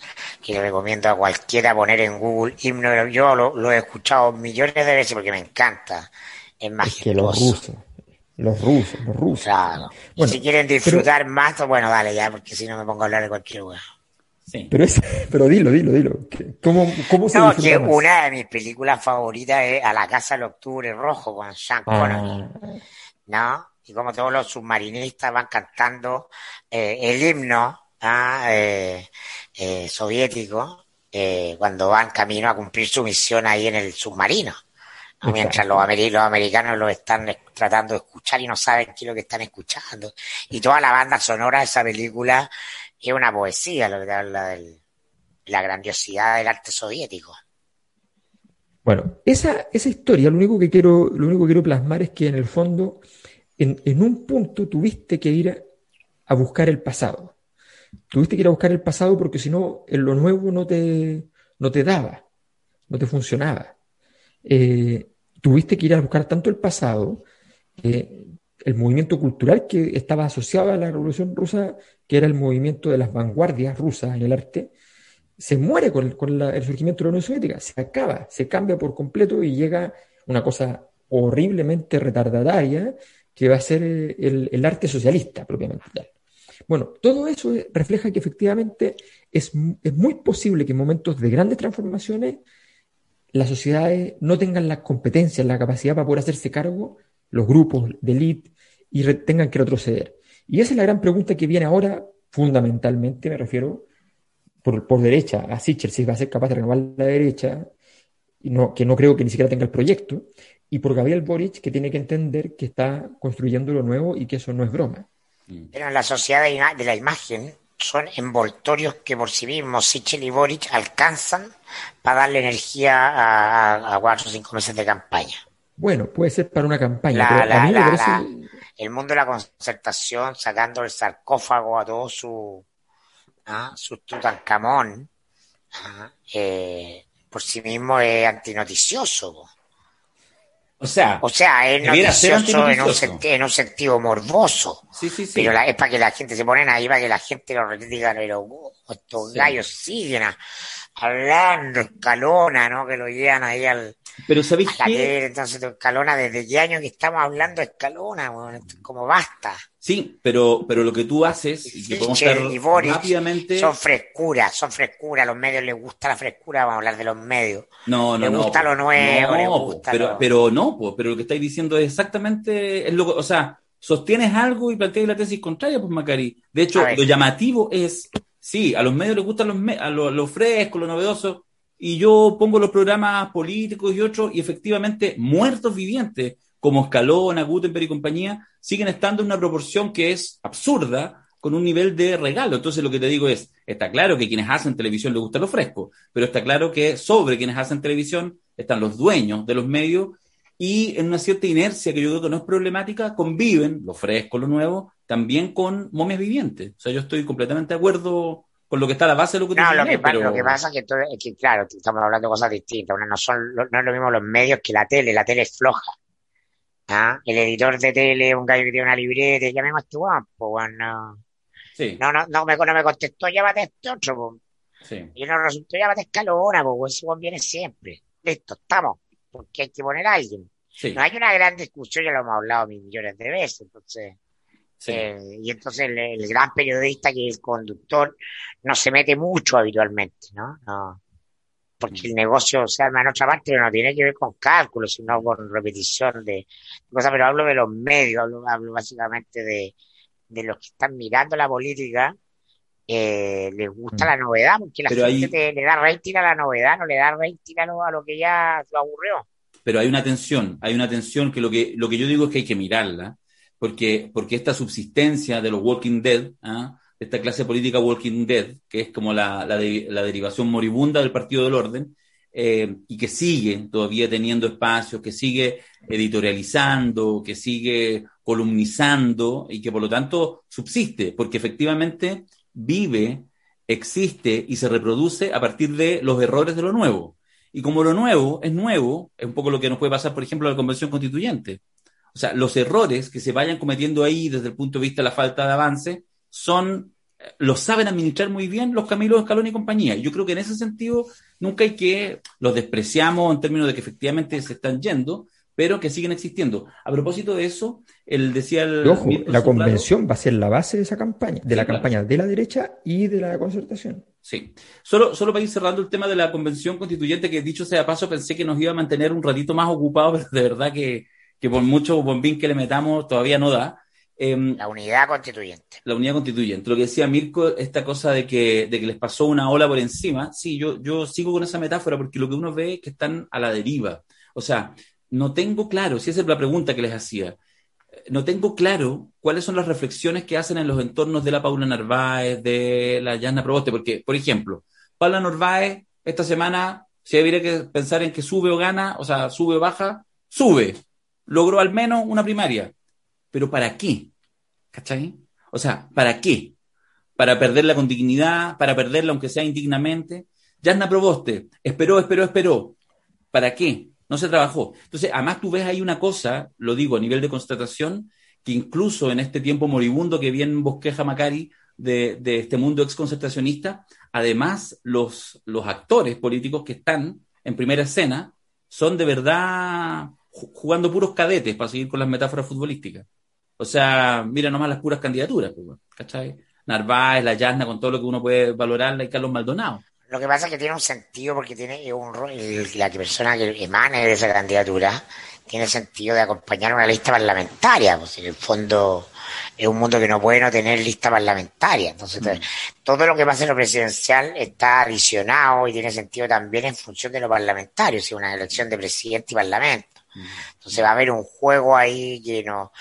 que recomiendo a cualquiera poner en Google. Himno, yo lo, he escuchado millones de veces porque me encanta. Es más que los rusos, los rusos, los rusos. Claro. si quieren disfrutar más, pues bueno, dale ya, porque si no me pongo a hablar de cualquier lugar. Sí. Pero, es, pero dilo, dilo, dilo. ¿Cómo, cómo se No, que una de mis películas favoritas es A la Casa del Octubre Rojo con Sean Connery. Ah. ¿No? Y como todos los submarinistas van cantando eh, el himno ¿ah? eh, eh, soviético cuando van camino a cumplir su misión ahí en el submarino. Mientras los, americanos lo están tratando de escuchar y no saben qué es lo que están escuchando. Y toda la banda sonora de esa película es una poesía, lo que habla de la grandiosidad del arte soviético. Bueno, esa, esa historia, lo único que quiero, lo único que quiero plasmar es que en el fondo en, un punto tuviste que ir a, buscar el pasado. Tuviste que ir a buscar el pasado porque si no, lo nuevo no te, no te daba, no te funcionaba. Eh, tuviste que ir a buscar tanto el pasado, el movimiento cultural que estaba asociado a la Revolución Rusa, que era el movimiento de las vanguardias rusas en el arte, se muere con, el surgimiento de la Unión Soviética, se acaba, se cambia por completo y llega una cosa horriblemente retardataria que va a ser el, arte socialista propiamente tal. Bueno, todo eso refleja que efectivamente es, muy posible que en momentos de grandes transformaciones las sociedades no tengan las competencias, la capacidad para poder hacerse cargo, los grupos de élite, y tengan que retroceder. Y esa es la gran pregunta que viene ahora, fundamentalmente, me refiero por, derecha a Sichel, si va a ser capaz de renovar la derecha, que no creo que ni siquiera tenga el proyecto, y por Gabriel Boric, que tiene que entender que está construyendo lo nuevo y que eso no es broma. Mm. Pero en la sociedad de la imagen, son envoltorios que por sí mismos Sichel y Boric alcanzan para darle energía a, a, cuatro o cinco meses de campaña. Bueno, puede ser para una campaña. el mundo de la concertación, sacando el sarcófago a todo su, ¿ah? su Tutankamón, ¿ah? eh, por sí mismo es antinoticioso. O sea, o sea, es noticioso en un, en un, sentido morboso. Sí, sí, sí. Pero es para que la gente se ponen ahí, para que la gente lo diga, pero oh, estos gallos siguen hablando, escalona, ¿no? Que lo llevan ahí al. Pero ¿sabéis qué? Entonces, escalona, ¿desde qué año que estamos hablando escalona? como basta. Sí, pero, pero lo que tú haces, y que podemos estar rápidamente... Son frescuras, son frescuras, a los medios les gusta la frescura, vamos a hablar de los medios. No, no, les gusta lo nuevo, les gusta pero, pero no, pero lo que estáis diciendo es exactamente, es lo, o sea, sostienes algo y planteas la tesis contraria, pues Macari. De hecho, lo llamativo es, sí, a los medios les gustan los, a lo, lo fresco, lo y yo pongo los programas políticos y otros, y efectivamente, muertos vivientes, como Escalona, Gutenberg y compañía, siguen estando en una proporción que es absurda con un nivel de regalo. Entonces lo que te digo es, está claro que quienes hacen televisión les gusta lo fresco, pero está claro que sobre quienes hacen televisión están los dueños de los medios y en una cierta inercia que yo creo que no es problemática, conviven lo fresco, lo nuevo, también con momias vivientes. O sea, yo estoy completamente de acuerdo con lo que está a la base de lo que tú No, lo que, pero... lo que pasa es que, es que, claro, estamos hablando de cosas distintas. no, son, no es lo mismo los medios que la tele. La tele es floja. ¿Ah? El editor de tele, un gallo que tiene una libreta, llamemos a este guapo, bueno. Sí. No, no, no me, no me contestó, llámate a este otro, pues. Sí. Y no resultó, llámate a Escalona, pues, ese viene siempre. Listo, estamos. Porque hay que poner a alguien. Sí. No hay una gran discusión, ya lo hemos hablado millones de veces, entonces. Sí. Eh, y entonces el, el, gran periodista que es conductor no se mete mucho habitualmente, ¿no? no porque el negocio se arma en otra parte, pero no tiene que ver con cálculos, sino con repetición de cosas, pero hablo de los medios, hablo, básicamente de, de los que están mirando la política, eh, les gusta mm. la novedad, porque la gente le da rating a la novedad, no le da rating a lo, a lo que ya lo aburrió. Pero hay una tensión, hay una tensión que lo que, lo que yo digo es que hay que mirarla, porque, porque esta subsistencia de los Walking Dead, ¿ah? esta clase política Walking Dead, que es como la, la, derivación moribunda del Partido del Orden, eh, y que sigue todavía teniendo espacios, que sigue editorializando, que sigue columnizando y que por lo tanto subsiste, porque efectivamente vive, existe y se reproduce a partir de los errores de lo nuevo. Y como lo nuevo es nuevo, es un poco lo que nos puede pasar, por ejemplo, a la Convención Constituyente. O sea, los errores que se vayan cometiendo ahí desde el punto de vista de la falta de avance son, los saben administrar muy bien los Camilos Escalón y compañía. Yo creo que en ese sentido nunca hay que, los despreciamos en términos de que efectivamente se están yendo, pero que siguen existiendo. A propósito de eso, él decía el... Ojo, la convención va a ser la base de esa campaña, de la campaña de la derecha y de la concertación. Sí. Solo, solo para ir cerrando el tema de la convención constituyente, que dicho sea paso, pensé que nos iba a mantener un ratito más ocupados, pero de verdad que, que por mucho bombín que le metamos todavía no da. Em, la unidad constituyente. La unidad constituyente. Lo que decía Mirko, esta cosa de que, de que les pasó una ola por encima, sí, yo, yo sigo con esa metáfora porque lo que uno ve es que están a la deriva. O sea, no tengo claro, si esa es la pregunta que les hacía, no tengo claro cuáles son las reflexiones que hacen en los entornos de la Paula Narváez, de la Yasna Proboste, porque, por ejemplo, Paula Narváez, esta semana, si habría que pensar en que sube o gana, o sea, sube o baja, sube. Logró al menos una primaria pero ¿para qué? ¿Cachai? O sea, ¿para qué? ¿Para perderla con dignidad? ¿Para perderla aunque sea indignamente? Yasna Proboste, esperó, esperó, esperó. ¿Para qué? No se trabajó. Entonces, además tú ves ahí una cosa, lo digo a nivel de constatación, que incluso en este tiempo moribundo que bien bosqueja Macari de, este mundo exconcertacionista, además los actores políticos que están en primera escena son de verdad jugando puros cadetes, para seguir con las metáforas futbolísticas. O sea, mira nomás las puras candidaturas, pues, ¿cachai? Narváez, la Yasna, con todo lo que uno puede valorarla y Carlos Maldonado. Lo que pasa es que tiene un sentido porque tiene un rol, la persona que emane de esa candidatura tiene sentido de acompañar una lista parlamentaria, pues en el fondo es un mundo que no puede no tener lista parlamentaria. Entonces, mm. todo lo que pasa en lo presidencial está adicionado y tiene sentido también en función de lo parlamentario, si una elección de presidente y parlamento. Entonces va a haber un juego ahí que no,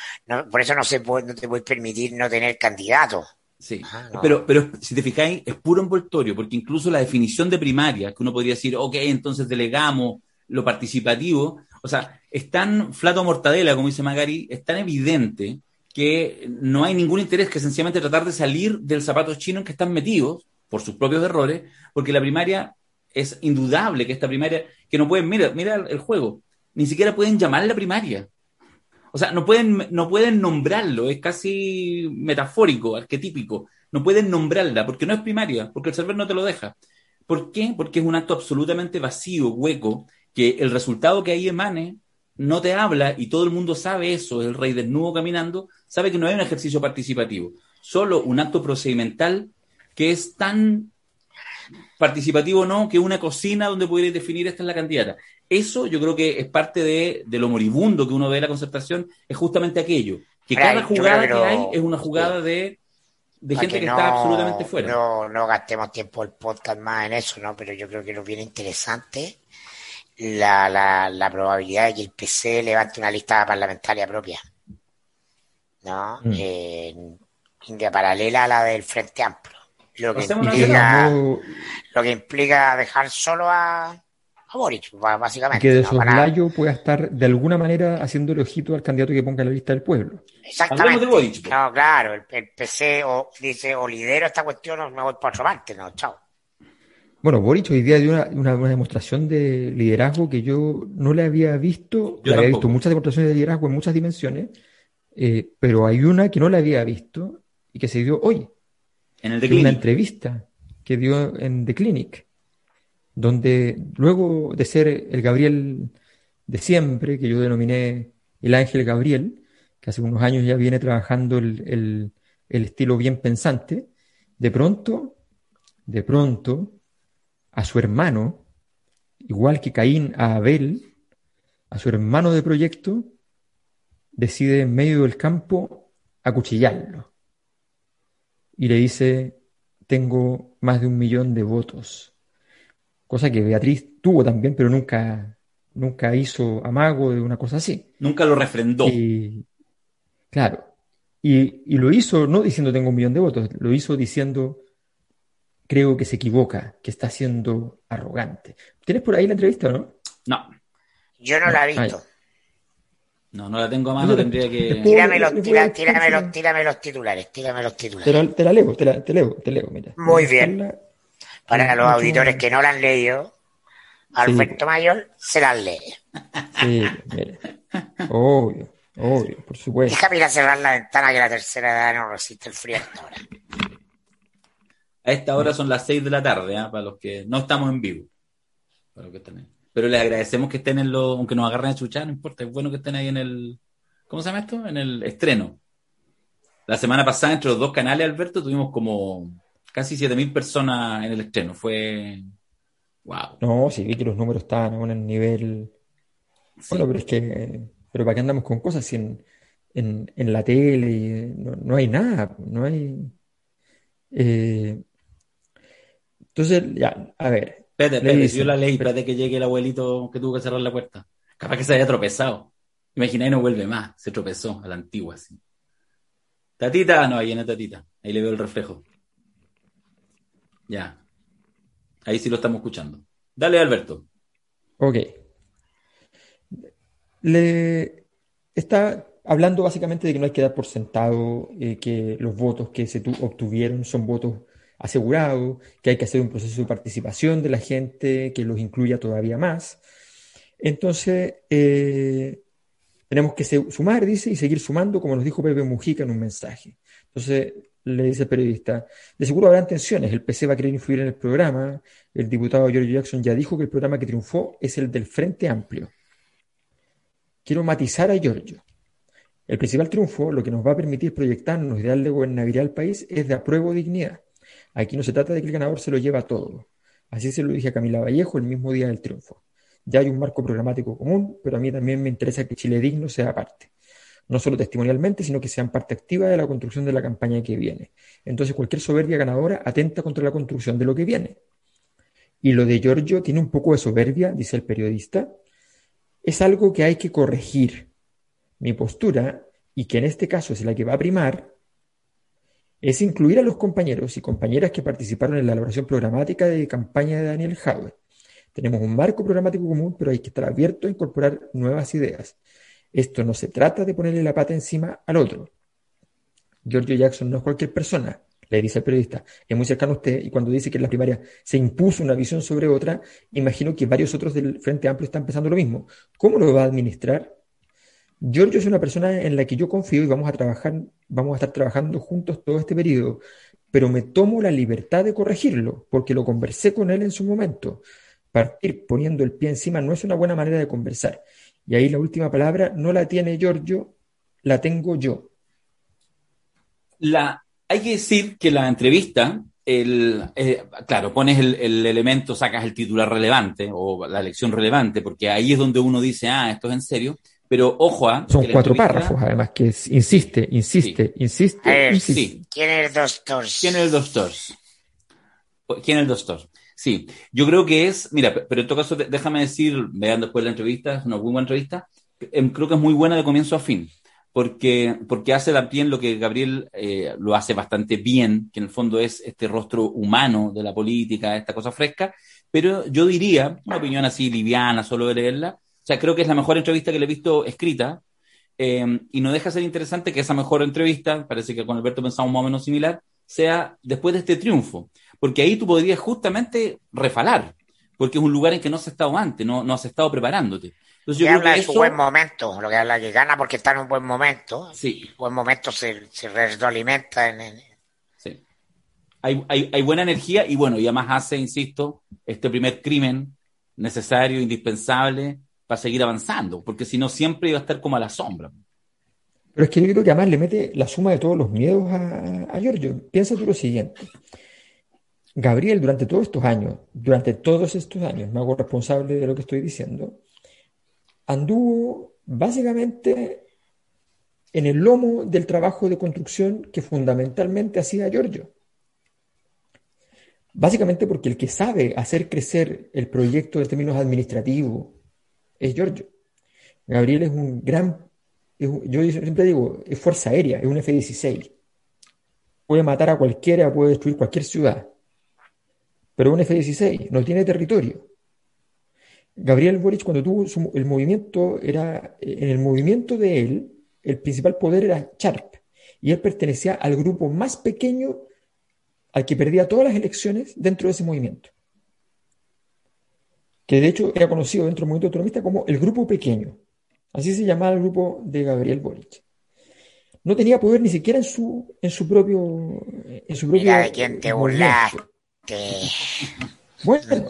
por eso no se puede, no te puedes permitir no tener candidatos. Sí, ah, pero, pero si te fijáis, es puro envoltorio, porque incluso la definición de primaria, que uno podría decir, ok, entonces delegamos lo participativo, o sea, es tan flato mortadela, como dice Magari, es tan evidente que no hay ningún interés que sencillamente tratar de salir del zapato chino en que están metidos por sus propios errores, porque la primaria es indudable que esta primaria, que no pueden, mira, mira el juego, ni siquiera pueden llamar la primaria. O sea, no pueden, no pueden nombrarlo, es casi metafórico, arquetípico. No pueden nombrarla porque no es primaria, porque el server no te lo deja. ¿Por qué? Porque es un acto absolutamente vacío, hueco, que el resultado que ahí emane no te habla y todo el mundo sabe eso, el rey desnudo caminando, sabe que no hay un ejercicio participativo, solo un acto procedimental que es tan participativo no que una cocina donde pudierais definir esta es la candidata. Eso yo creo que es parte de, lo moribundo que uno ve de la concertación, es justamente aquello, que cada jugada que, hay es una jugada de, gente que, está absolutamente fuera. No, no gastemos tiempo el podcast más en eso, ¿no? Pero yo creo que lo viene interesante la, la, la probabilidad de que el PC levante una lista parlamentaria propia. ¿No? Mm. Eh, paralela a la del Frente Amplio. Lo que, implica, lo que implica dejar solo a, a Boric, básicamente. Que de soslayo pueda estar de alguna manera haciendo el ojito al candidato que ponga en la lista del pueblo. Exactamente. Pues. No, claro, el, PC o, dice o lidero esta cuestión o me voy por otra parte, no, chao. Bueno, Boric hoy día dio una, una, demostración de liderazgo que yo no le había visto. Yo había visto muchas demostraciones de liderazgo en muchas dimensiones, eh, pero hay una que no la había visto y que se dio hoy. En el Una entrevista que dio en The Clinic, donde luego de ser el Gabriel de siempre, que yo denominé el Ángel Gabriel, que hace unos años ya viene trabajando el, el estilo bien pensante, de pronto, de pronto, a su hermano, igual que Caín a Abel, a su hermano de proyecto, decide en medio del campo acuchillarlo. Y le dice, tengo más de un millón de votos. Cosa que Beatriz tuvo también, pero nunca, nunca hizo amago de una cosa así. Nunca lo refrendó. claro. Y, y, lo hizo no diciendo tengo un millón de votos, lo hizo diciendo creo que se equivoca, que está siendo arrogante. ¿Tienes por ahí la entrevista o no? No. Yo no la he visto. No, no la tengo a mano, tendría que... Tírame los, tírame, los, tírame los titulares, tírame los titulares. Te la, leo, te la, te leo, te leo, mira. Muy bien. Para los auditores que no la han leído, Alberto Mayor se las lee. Sí, mire. Obvio, obvio, por supuesto. Déjame ir a cerrar la ventana que la tercera edad no resiste el frío hasta ahora. A esta hora son las 6 de la tarde, ¿eh? para los que no estamos en vivo. Pero les agradecemos que estén en lo, aunque nos agarren a chuchar, no importa, es bueno que estén ahí en el, ¿cómo se llama esto? En el estreno. La semana pasada, entre los dos canales, Alberto, tuvimos como casi 7.000 personas en el estreno. Fue. ¡Wow! No, sí, vi que los números estaban en el nivel. Bueno, pero es que. Pero ¿para qué andamos con cosas si en, en, la tele no, no, hay nada? No hay. Eh, entonces, ya, a ver. Espérate, espérate, yo la ley, espérate que llegue el abuelito que tuvo que cerrar la puerta. Capaz que se haya tropezado. Imagina y no vuelve más. Se tropezó a la antigua, así. Tatita, no, ahí viene Tatita. Ahí le veo el reflejo. Ya. Ahí sí lo estamos escuchando. Dale, Alberto. Ok. Le está hablando básicamente de que no hay que dar por sentado eh, que los votos que se obtuvieron son votos asegurado, que hay que hacer un proceso de participación de la gente que los incluya todavía más. Entonces, eh, tenemos que sumar, dice, y seguir sumando, como nos dijo Pepe Mujica en un mensaje. Entonces, le dice el periodista, de seguro habrán tensiones, el PC va a querer influir en el programa, el diputado George Jackson ya dijo que el programa que triunfó es el del Frente Amplio. Quiero matizar a Giorgio. El principal triunfo, lo que nos va a permitir proyectarnos y darle gobernabilidad al país, es de apruebo dignidad. Aquí no se trata de que el ganador se lo lleva todo. Así se lo dije a Camila Vallejo el mismo día del triunfo. Ya hay un marco programático común, pero a mí también me interesa que Chile Digno sea parte. No solo testimonialmente, sino que sean parte activa de la construcción de la campaña que viene. Entonces cualquier soberbia ganadora atenta contra la construcción de lo que viene. Y lo de Giorgio tiene un poco de soberbia, dice el periodista. Es algo que hay que corregir. Mi postura, y que en este caso es la que va a primar, es incluir a los compañeros y compañeras que participaron en la elaboración programática de campaña de Daniel Jaue. Tenemos un marco programático común, pero hay que estar abierto a incorporar nuevas ideas. Esto no se trata de ponerle la pata encima al otro. Giorgio Jackson no es cualquier persona, le dice el periodista, es muy cercano a usted y cuando dice que en la primaria se impuso una visión sobre otra, imagino que varios otros del Frente Amplio están pensando lo mismo. ¿Cómo lo va a administrar? Giorgio es una persona en la que yo confío y vamos a trabajar, vamos a estar trabajando juntos todo este periodo, pero me tomo la libertad de corregirlo, porque lo conversé con él en su momento. Partir poniendo el pie encima no es una buena manera de conversar. Y ahí la última palabra no la tiene Giorgio, la tengo yo. La, hay que decir que la entrevista, el, eh, claro, pones el, el, elemento, sacas el titular relevante o la lección relevante, porque ahí es donde uno dice, ah, esto es en serio. Pero ojo a. Son cuatro párrafos, además, que es, insiste, insiste, sí. insiste, ver, insiste. Sí. ¿Quién es el doctor? ¿Quién es el doctor? ¿Quién es el doctor? Sí, yo creo que es, mira, pero en todo caso, déjame decir, vean después la entrevista, es una muy buena entrevista, creo que es muy buena de comienzo a fin, porque, porque hace también lo que Gabriel eh, lo hace bastante bien, que en el fondo es este rostro humano de la política, esta cosa fresca, pero yo diría, una opinión así liviana, solo de leerla, sea, creo que es la mejor entrevista que le he visto escrita, eh, y no deja de ser interesante que esa mejor entrevista, parece que con Alberto pensamos más o menos similar, sea después de este triunfo porque ahí tú podrías justamente refalar, porque es un lugar en que no has estado antes, no, no has estado preparándote. Entonces, yo habla de eso... su buen momento, lo que habla que gana porque está en un buen momento. Sí. buen momento se, se retroalimenta en, en... Sí. Hay, hay, hay, buena energía y bueno, y además hace, insisto, este primer crimen necesario, indispensable para seguir avanzando, porque si no siempre iba a estar como a la sombra. Pero es que yo creo que además le mete la suma de todos los miedos a, Giorgio. Piensa tú lo siguiente. Gabriel, durante todos estos años, durante todos estos años, me hago responsable de lo que estoy diciendo, anduvo básicamente en el lomo del trabajo de construcción que fundamentalmente hacía Giorgio. Básicamente porque el que sabe hacer crecer el proyecto en términos administrativos es Giorgio. Gabriel es un gran, es un, yo siempre digo, es fuerza aérea, es un F-16. Puede matar a cualquiera, puede destruir cualquier ciudad pero un F-16 no tiene territorio. Gabriel Boric, cuando tuvo su, el movimiento, era, en el movimiento de él, el principal poder era Sharp, y él pertenecía al grupo más pequeño al que perdía todas las elecciones dentro de ese movimiento. Que de hecho era conocido dentro del movimiento autonomista como el grupo pequeño. Así se llamaba el grupo de Gabriel Boric. No tenía poder ni siquiera en su, en su propio. En su propio Mira de quién te burlaste. Bueno,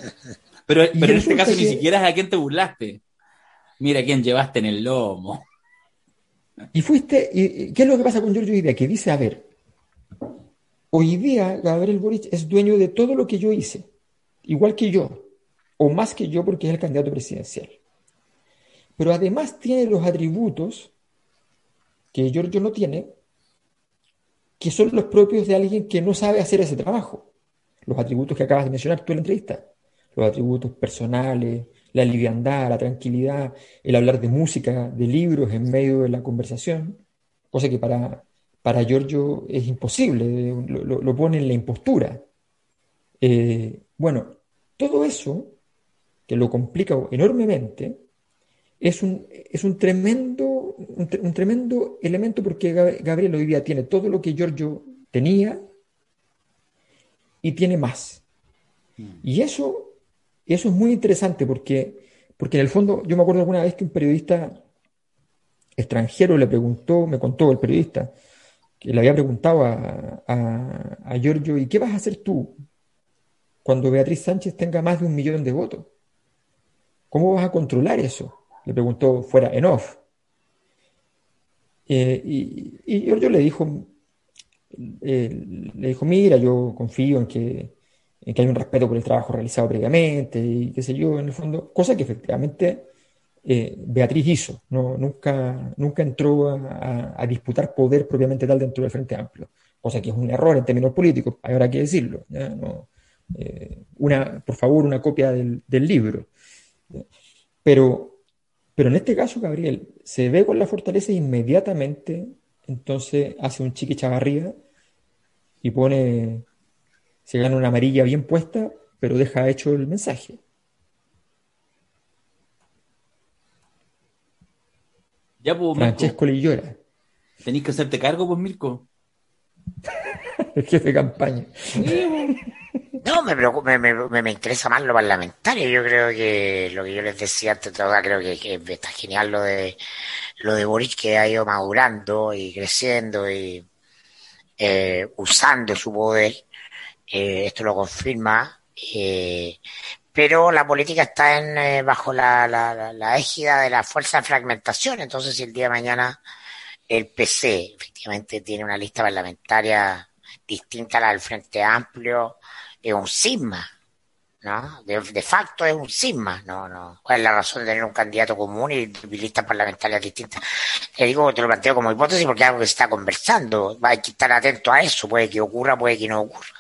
pero, pero en este caso que... ni siquiera es a quién te burlaste. Mira quién llevaste en el lomo. Y fuiste, y, ¿qué es lo que pasa con Giorgio día? Que dice, a ver, hoy día Gabriel Boric es dueño de todo lo que yo hice, igual que yo, o más que yo porque es el candidato presidencial. Pero además tiene los atributos que Giorgio no tiene, que son los propios de alguien que no sabe hacer ese trabajo los atributos que acabas de mencionar tú en la entrevista, los atributos personales, la liviandad, la tranquilidad, el hablar de música, de libros en medio de la conversación, cosa que para, para Giorgio es imposible, lo, pone en la impostura. Eh, bueno, todo eso, que lo complica enormemente, es un, es un, tremendo, un, un tremendo elemento porque Gabriel hoy día tiene todo lo que Giorgio tenía y tiene más. Y eso, eso es muy interesante porque, porque en el fondo, yo me acuerdo alguna vez que un periodista extranjero le preguntó, me contó el periodista, que le había preguntado a, a, a Giorgio, ¿y qué vas a hacer tú cuando Beatriz Sánchez tenga más de un millón de votos? ¿Cómo vas a controlar eso? Le preguntó fuera en off. Eh, y, y Giorgio le dijo, eh, le dijo, mira, yo confío en que, en que hay un respeto por el trabajo realizado previamente y qué sé yo, en el fondo, cosa que efectivamente eh, Beatriz hizo, no, nunca, nunca entró a, disputar poder propiamente tal dentro del Frente Amplio, cosa que es un error en términos políticos, habrá que decirlo. No, una, por favor, una copia del libro. Pero, pero en este caso, Gabriel, se ve con la fortaleza inmediatamente entonces hace un chiqui chavarría y pone, se gana una amarilla bien puesta, pero deja hecho el mensaje. Ya, pues, Francesco le llora. Tenés que hacerte cargo, pues, Mirko. el jefe de campaña. No, me, preocupa, me, me, interesa más lo parlamentario. Yo creo que lo que yo les decía antes, creo que, está genial lo de lo de Boric que ha ido madurando y creciendo y eh, usando su poder. Eh, esto lo confirma. Eh, pero la política está en, bajo la, la, la, égida de la fuerza de fragmentación. Entonces, si el día de mañana el PC efectivamente tiene una lista parlamentaria distinta a la del Frente Amplio, es un cisma, ¿no? De, facto es un cisma, ¿no? no ¿Cuál es la razón de tener un candidato común y listas parlamentarias distintas? Te digo, te lo planteo como hipótesis porque es algo que se está conversando. Hay que estar atento a eso, puede que ocurra, puede que no ocurra.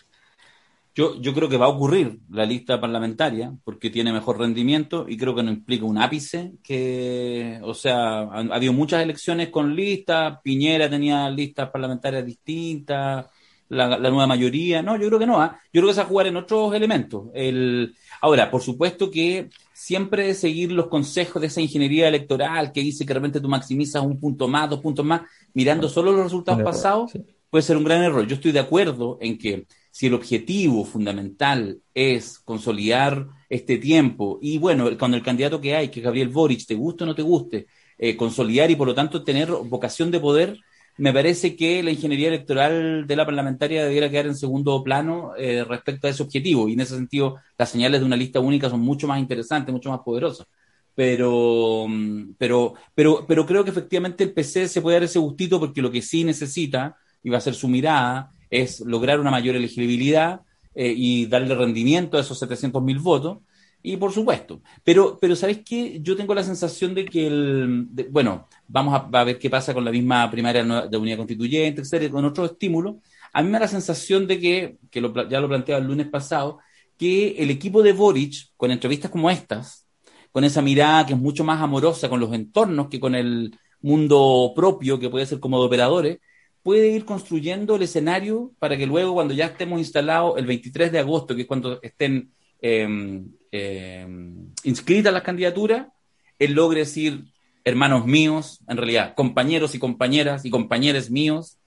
Yo, yo creo que va a ocurrir la lista parlamentaria porque tiene mejor rendimiento y creo que no implica un ápice que, o sea, ha, ha habido muchas elecciones con listas, Piñera tenía listas parlamentarias distintas, la, nueva mayoría. No, yo creo que no. ¿ah? Yo creo que se va a jugar en otros elementos. El, ahora, por supuesto que siempre seguir los consejos de esa ingeniería electoral que dice que de repente tú maximizas un punto más, dos puntos más, mirando solo los resultados pasados, puede ser un gran error. Yo estoy de acuerdo en que si el objetivo fundamental es consolidar este tiempo y bueno, con el candidato que hay, que es Gabriel Boric, te guste o no te guste, eh, consolidar y por lo tanto tener vocación de poder, me parece que la ingeniería electoral de la parlamentaria debiera quedar en segundo plano eh, respecto a ese objetivo. Y en ese sentido, las señales de una lista única son mucho más interesantes, mucho más poderosas. Pero, mm, pero, pero, pero creo que efectivamente el PC se puede dar ese gustito porque lo que sí necesita, y va a ser su mirada, es lograr una mayor elegibilidad eh, y darle rendimiento a esos 700 mil votos. Y por supuesto, pero, pero ¿sabes qué? Yo tengo la sensación de que el, bueno, vamos a, ver qué pasa con la misma primaria de unidad constituyente, etcétera, con otros estímulos. A mí me da la sensación de que, que ya lo planteaba el lunes pasado, que el equipo de Boric, con entrevistas como estas, con esa mirada que es mucho más amorosa con los entornos que con el mundo propio, que puede ser como de operadores, puede ir construyendo el escenario para que luego, cuando ya estemos instalados el 23 de agosto, que es cuando estén eh, inscritas las candidaturas, él logre decir, hermanos míos, en realidad, compañeros y compañeras y compañeros míos,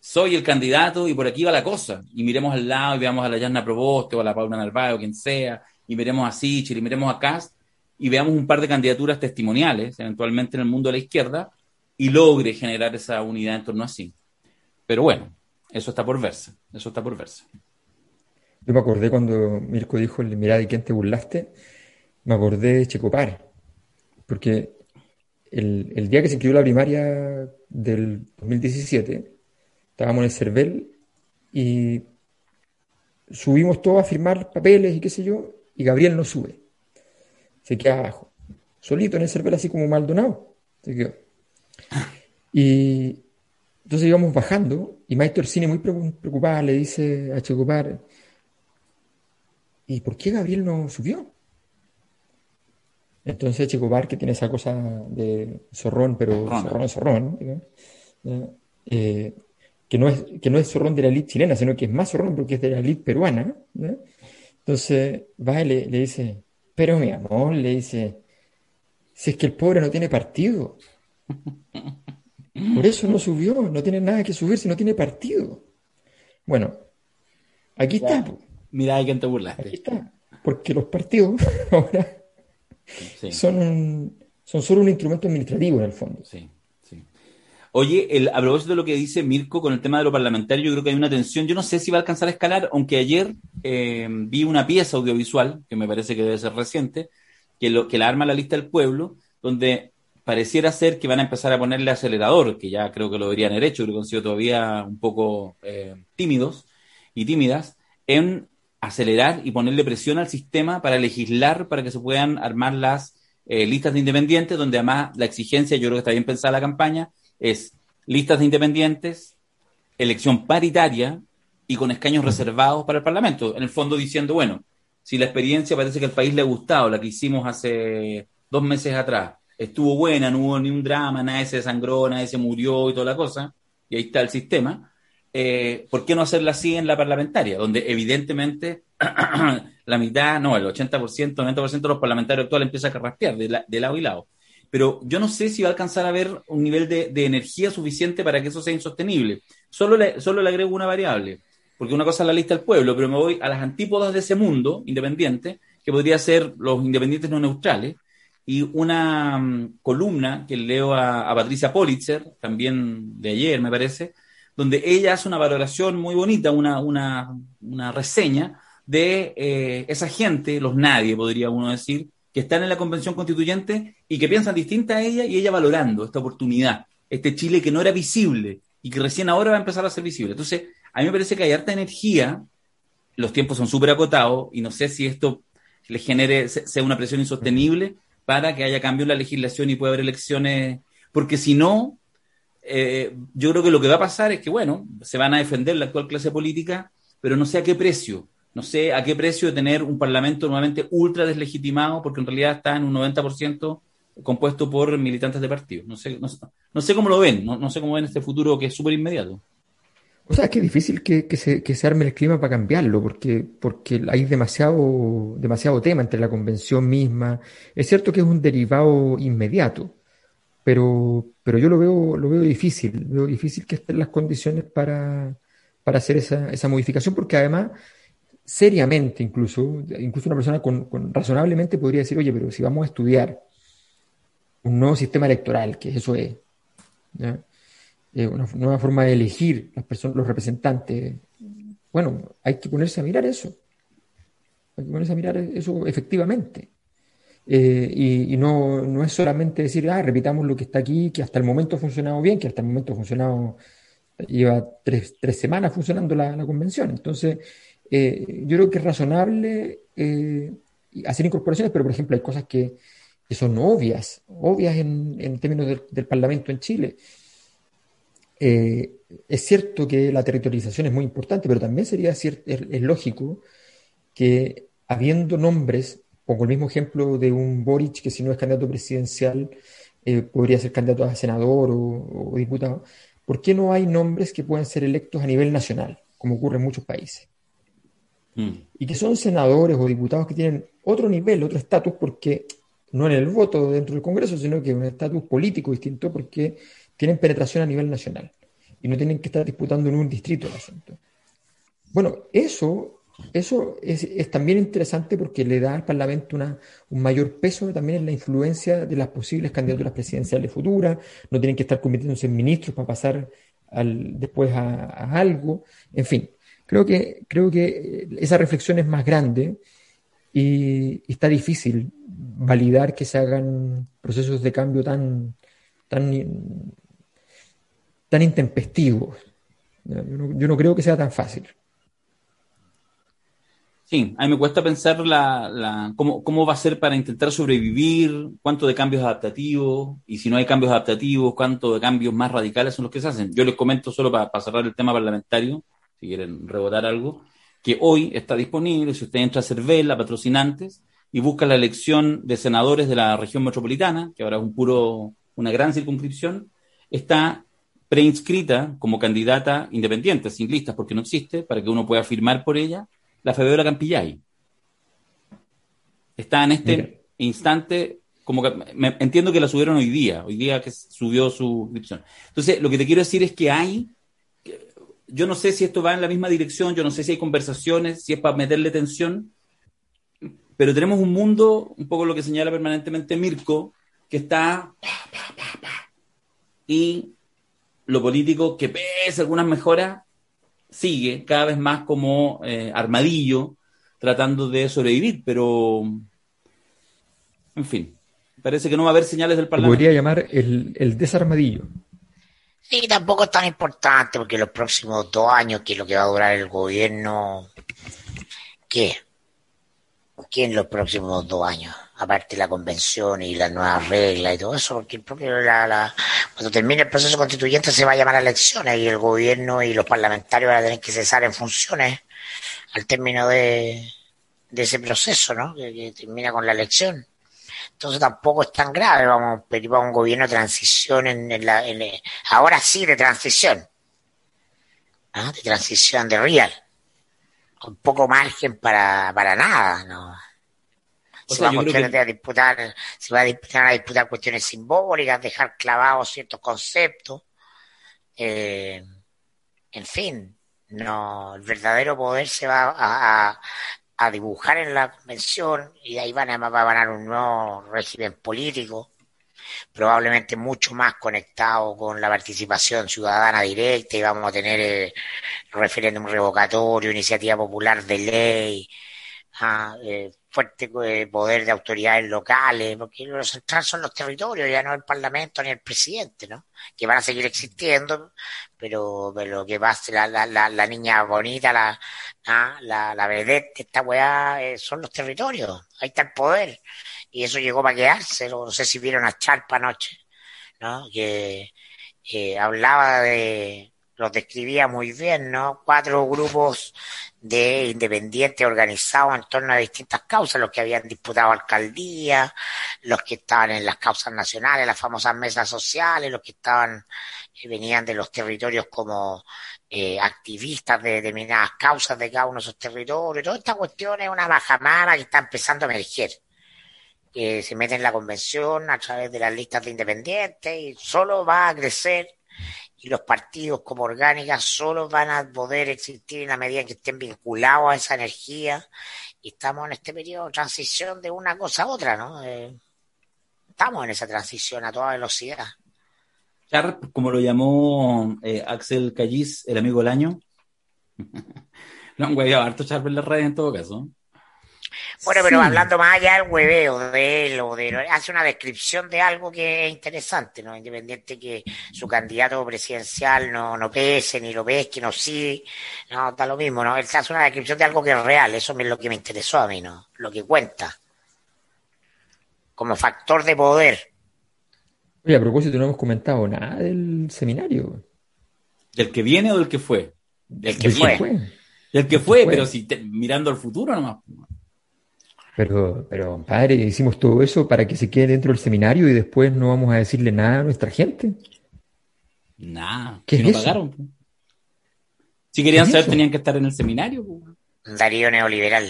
soy el candidato y por aquí va la cosa. Y miremos al lado y veamos a la Yasna Proboste o a la Paula Narváez quien sea, y miremos a Sichel y miremos a Cast y veamos un par de candidaturas testimoniales, eventualmente en el mundo de la izquierda, y logre generar esa unidad en torno a sí. Pero bueno, eso está por verse, eso está por verse. Yo me acordé cuando Mirko dijo, mira, ¿de quién te burlaste? Me acordé de Checopar, porque el, día que se inscribió la primaria del 2017, estábamos en el CERVEL y subimos todos a firmar papeles y qué sé yo, y Gabriel no sube. Se queda abajo, solito en el CERVEL, así como Maldonado. Se quedó. Y entonces íbamos bajando y Maestro Cine muy preocupada le dice a Checopar, ¿y por qué Gabriel no subió? Entonces Checobar, que tiene esa cosa de zorrón, pero zorrón es zorrón, eh, que, no es, que no es zorrón de la elite chilena, sino que es más zorrón porque es de la elite peruana. Entonces va y le, le, dice, pero mi amor, le dice, si es que el pobre no tiene partido. Por eso no subió, no tiene nada que subir si no tiene partido. Bueno, aquí está. Mira, hay quien te burlaste. Aquí está. Porque los partidos ahora son, son solo un instrumento administrativo en el fondo. Sí, sí. Oye, el, a propósito de lo que dice Mirko con el tema de lo parlamentario, yo creo que hay una tensión. Yo no sé si va a alcanzar a escalar, aunque ayer eh, vi una pieza audiovisual, que me parece que debe ser reciente, que, lo, que la arma la lista del pueblo, donde pareciera ser que van a empezar a ponerle acelerador, que ya creo que lo deberían haber hecho, creo que han sido todavía un poco eh, tímidos y tímidas, en acelerar y ponerle presión al sistema para legislar para que se puedan armar las eh, listas de independientes, donde además la exigencia, yo creo que está bien pensada la campaña, es listas de independientes, elección paritaria y con escaños reservados para el Parlamento. En el fondo diciendo, bueno, si la experiencia parece que al país le ha gustado, la que hicimos hace dos meses atrás, estuvo buena, no hubo ni un drama, nadie se desangró, nadie se murió y toda la cosa, y ahí está el sistema, eh, ¿por qué no hacerla así en la parlamentaria? Donde evidentemente la mitad, no, el 80%, 90% de los parlamentarios actuales empieza a carraspear de, de lado y lado. Pero yo no sé si va a alcanzar a haber un nivel de, energía suficiente para que eso sea insostenible. Solo le, solo le agrego una variable, porque una cosa es la lista del pueblo, pero me voy a las antípodas de ese mundo independiente, que podría ser los independientes no neutrales, y una mm, columna que leo a, Patricia Politzer, también de ayer, me parece, donde ella hace una valoración muy bonita, una, una, una reseña de eh, esa gente, los nadie, podría uno decir, que están en la Convención Constituyente y que piensan distinta a ella y ella valorando esta oportunidad, este Chile que no era visible y que recién ahora va a empezar a ser visible. Entonces, a mí me parece que hay harta energía, los tiempos son súper acotados y no sé si esto le genere, sea una presión insostenible para que haya cambio en la legislación y pueda haber elecciones, porque si no, eh, yo creo que lo que va a pasar es que, bueno, se van a defender la actual clase política, pero no sé a qué precio no sé a qué precio tener un parlamento nuevamente ultra deslegitimado, porque en realidad está en un 90% compuesto por militantes de partidos. No sé, no, sé cómo lo ven, no, sé cómo ven este futuro que es súper inmediato. O sea, es que es difícil que, se, que, se, arme el clima para cambiarlo, porque, porque hay demasiado, demasiado tema entre la convención misma. Es cierto que es un derivado inmediato, pero, pero yo lo veo, lo veo difícil, veo difícil que estén las condiciones para, para hacer esa, esa modificación, porque además seriamente incluso, incluso una persona con, razonablemente podría decir, oye, pero si vamos a estudiar un nuevo sistema electoral, que eso es, eh, una nueva forma de elegir las personas, los representantes, bueno, hay que ponerse a mirar eso, hay que ponerse a mirar eso efectivamente. Eh, y, no, no, es solamente decir, ah, repitamos lo que está aquí, que hasta el momento ha funcionado bien, que hasta el momento ha funcionado, lleva tres, tres semanas funcionando la, la convención. Entonces, eh, yo creo que es razonable eh, hacer incorporaciones, pero por ejemplo hay cosas que, son obvias, obvias en, términos del, Parlamento en Chile. Eh, es cierto que la territorialización es muy importante, pero también sería es, lógico que habiendo nombres, pongo el mismo ejemplo de un Boric que si no es candidato presidencial podría ser candidato a senador o, o diputado, ¿por qué no hay nombres que puedan ser electos a nivel nacional, como ocurre en muchos países? y que son senadores o diputados que tienen otro nivel, otro estatus, porque no en el voto dentro del Congreso, sino que un estatus político distinto porque tienen penetración a nivel nacional y no tienen que estar disputando en un distrito el asunto. Bueno, eso, eso es, también interesante porque le da al Parlamento una, un mayor peso también en la influencia de las posibles candidaturas presidenciales futuras, no tienen que estar convirtiéndose en ministros para pasar al, después a algo, en fin. Creo que, creo que esa reflexión es más grande y, está difícil validar que se hagan procesos de cambio tan, tan, tan intempestivos. Yo no, creo que sea tan fácil. Sí, a mí me cuesta pensar la, cómo, cómo, va a ser para intentar sobrevivir, cuánto de cambios adaptativos, y si no hay cambios adaptativos, cuánto de cambios más radicales son los que se hacen. Yo les comento solo para cerrar el tema parlamentario, si quieren rebotar algo, que hoy está disponible, si usted entra a Cervela, patrocinantes, y busca la elección de senadores de la región metropolitana, que ahora es un puro, una gran circunscripción, está preinscrita como candidata independiente, sin listas porque no existe, para que uno pueda firmar por ella, la Fabiola Campillay. Está en este instante, como que entiendo que la subieron hoy día, hoy día que subió su inscripción. Entonces, lo que te quiero decir es que hay yo no sé si esto va en la misma dirección, yo no sé si hay conversaciones, si es para meterle tensión, pero tenemos un mundo, un poco lo que señala permanentemente Mirko, que está... Y lo político, que pese algunas mejoras, sigue cada vez más como eh, armadillo, tratando de sobrevivir, pero... En fin, parece que no va a haber señales del Parlamento. Podría llamar el, el desarmadillo. Sí, tampoco es tan importante porque los próximos dos años, que es lo que va a durar el gobierno, ¿qué? ¿Qué en los próximos dos años? Aparte la convención y las nuevas reglas y todo eso, porque el propio, la, cuando termine el proceso constituyente se va a llamar a elecciones y el gobierno y los parlamentarios van a tener que cesar en funciones al término de, de ese proceso, ¿no? que termina con la elección. Entonces tampoco es tan grave, vamos a pedir a un gobierno de transición en, la, ahora sí de transición. ¿ah? de transición de real. Con poco margen para, para nada, ¿no? Se, va a disputar, se va a disputar a disputar cuestiones simbólicas, dejar clavados ciertos conceptos. Eh, en fin, no, el verdadero poder se va a, a, dibujar en la convención y ahí van a, va a ganar un nuevo régimen político probablemente mucho más conectado con la participación ciudadana directa y vamos a tener eh, referéndum revocatorio, iniciativa popular de ley, ah, eh, fuerte eh, poder de autoridades locales, porque lo central son los territorios, ya no el Parlamento ni el presidente, ¿no? Que van a seguir existiendo, pero, lo que va a la, la, la, niña bonita, la, ah, la, la vedette, esta weá, son los territorios, ahí está el poder y eso llegó para quedarse. No sé si vieron a Charpa anoche, ¿no? Que hablaba de, los describía muy bien, ¿no? Cuatro grupos de independientes organizados en torno a distintas causas, los que habían disputado alcaldía, los que estaban en las causas nacionales, las famosas mesas sociales, los que estaban, eh, venían de los territorios como eh, activistas de determinadas causas de cada uno de esos territorios. Toda esta cuestión es una bajamara que está empezando a emerger que se mete en la convención a través de las listas de independientes y solo va a crecer y los partidos como orgánicas solo van a poder existir en la medida que estén vinculados a esa energía y estamos en este periodo de transición de una cosa a otra, ¿no? Eh, estamos en esa transición a toda velocidad. Sharp, como lo llamó eh, Axel Callis, el amigo del año. no han hueveado harto Sharp en las redes en todo caso. Bueno, pero hablando más allá del hueveo de él o de hace una descripción de algo que es interesante, ¿no? Independiente que su candidato presidencial no, no pese, ni lo que no sí, no, está lo mismo, ¿no? Él hace una descripción de algo que es real, eso es lo que me interesó a mí, ¿no? Lo que cuenta. Como factor de poder. Oye, a propósito, no hemos comentado nada del seminario. ¿Del que viene o del que fue? Del que, fue. Del que fue, pero si mirando al futuro nomás. Pero, pero, padre, hicimos todo eso para que se quede dentro del seminario y después no vamos a decirle nada a nuestra gente. Nada, ¿Qué si no pagaron. Si querían saber, tenían que estar en el seminario. Darío neoliberal.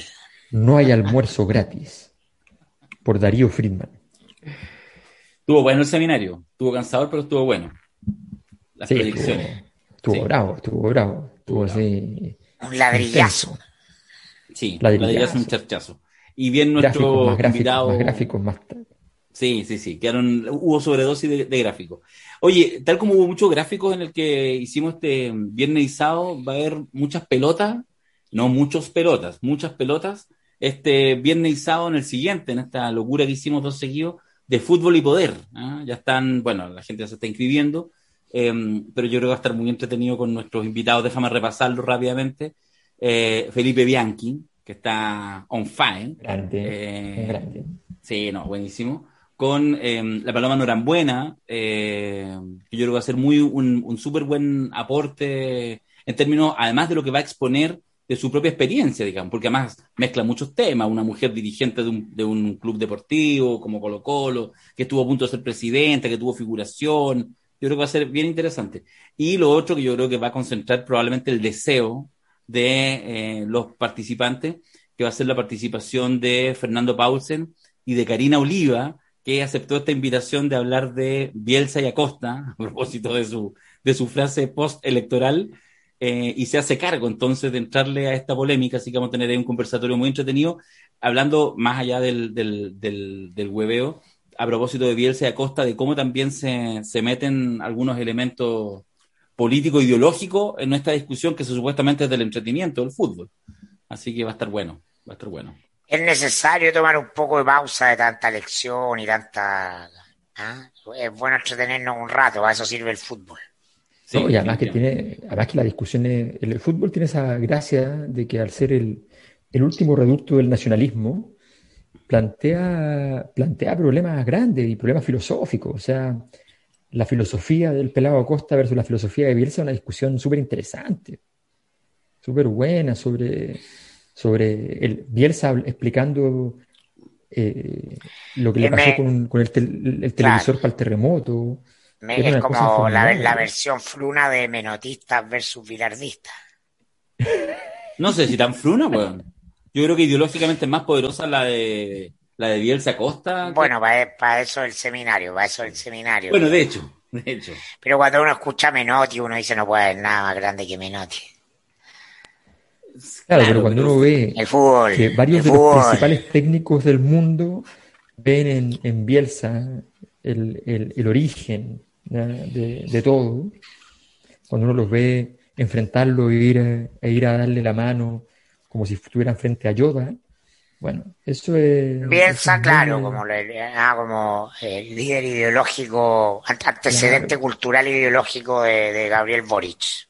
No hay almuerzo gratis. Por Darío Friedman. Estuvo bueno el seminario. Estuvo cansador, pero estuvo bueno. Las predicciones. Estuvo, bravo, estuvo bravo. Estuvo, así. Un ladrillazo. Sí, ladrillazo, un charchazo y bien nuestro invitado. Más gráficos, más. Sí, sí, sí, quedaron, hubo sobredosis de, de gráficos. Oye, tal como hubo muchos gráficos en el que hicimos este viernes y sábado, va a haber muchas pelotas, no muchos pelotas, muchas pelotas, este viernes y sábado en el siguiente, en esta locura que hicimos dos seguidos de fútbol y poder. ¿ah? Ya están, bueno, la gente ya se está inscribiendo, em, pero yo creo que va a estar muy entretenido con nuestros invitados. Déjame repasarlo rápidamente. Eh, Felipe Bianchi, que está on fire. Grande, eh, grande. Sí, no, buenísimo. Con eh, La Paloma Norambuena, eh, que yo creo que va a ser muy un, un súper buen aporte en términos, además de lo que va a exponer de su propia experiencia, digamos, porque además mezcla muchos temas, una mujer dirigente de un, de un club deportivo como Colo Colo, que estuvo a punto de ser presidenta, que tuvo figuración, yo creo que va a ser bien interesante. Y lo otro que yo creo que va a concentrar probablemente el deseo de eh, los participantes, que va a ser la participación de Fernando Paulsen y de Karina Oliva, que aceptó esta invitación de hablar de Bielsa y Acosta, a propósito de su, de su frase post-electoral, eh, y se hace cargo entonces de entrarle a esta polémica, así que vamos a tener un conversatorio muy entretenido, hablando más allá del, del, del, del hueveo, a propósito de Bielsa y Acosta, de cómo también se, se meten algunos elementos político ideológico en nuestra discusión que supuestamente es del entretenimiento, del fútbol. Así que va a estar bueno, va a estar bueno. Es necesario tomar un poco de pausa de tanta lección y tanta... ¿ah? Es bueno entretenernos un rato, a eso sirve el fútbol. Sí, y además que tiene, además que la discusión, el, fútbol tiene esa gracia de que al ser el, el último reducto del nacionalismo, plantea, plantea problemas grandes y problemas filosóficos. O sea, la filosofía del pelado Acosta versus la filosofía de Bielsa, una discusión súper interesante, súper buena sobre, sobre el Bielsa explicando eh, lo que le pasó con, el, televisor para el terremoto, es como la, la, versión fruna de menotistas versus bilardistas. No sé si tan fruna, weón. Yo creo que ideológicamente es más poderosa la de la de Bielsa Costa. Bueno, para, eso el seminario, para eso el seminario. Bueno, de hecho, de hecho. Pero cuando uno escucha Menotti, uno dice no puede haber nada más grande que Menotti. Claro, pero cuando uno ve el fútbol, que varios de los principales técnicos del mundo ven en, Bielsa el, origen de, todo, cuando uno los ve enfrentarlo e ir, a, e ir a darle la mano como si estuvieran frente a Yoda, bueno, eso es... Bielsa, claro, como, ah, como el líder ideológico, antecedente cultural ideológico de Gabriel Boric.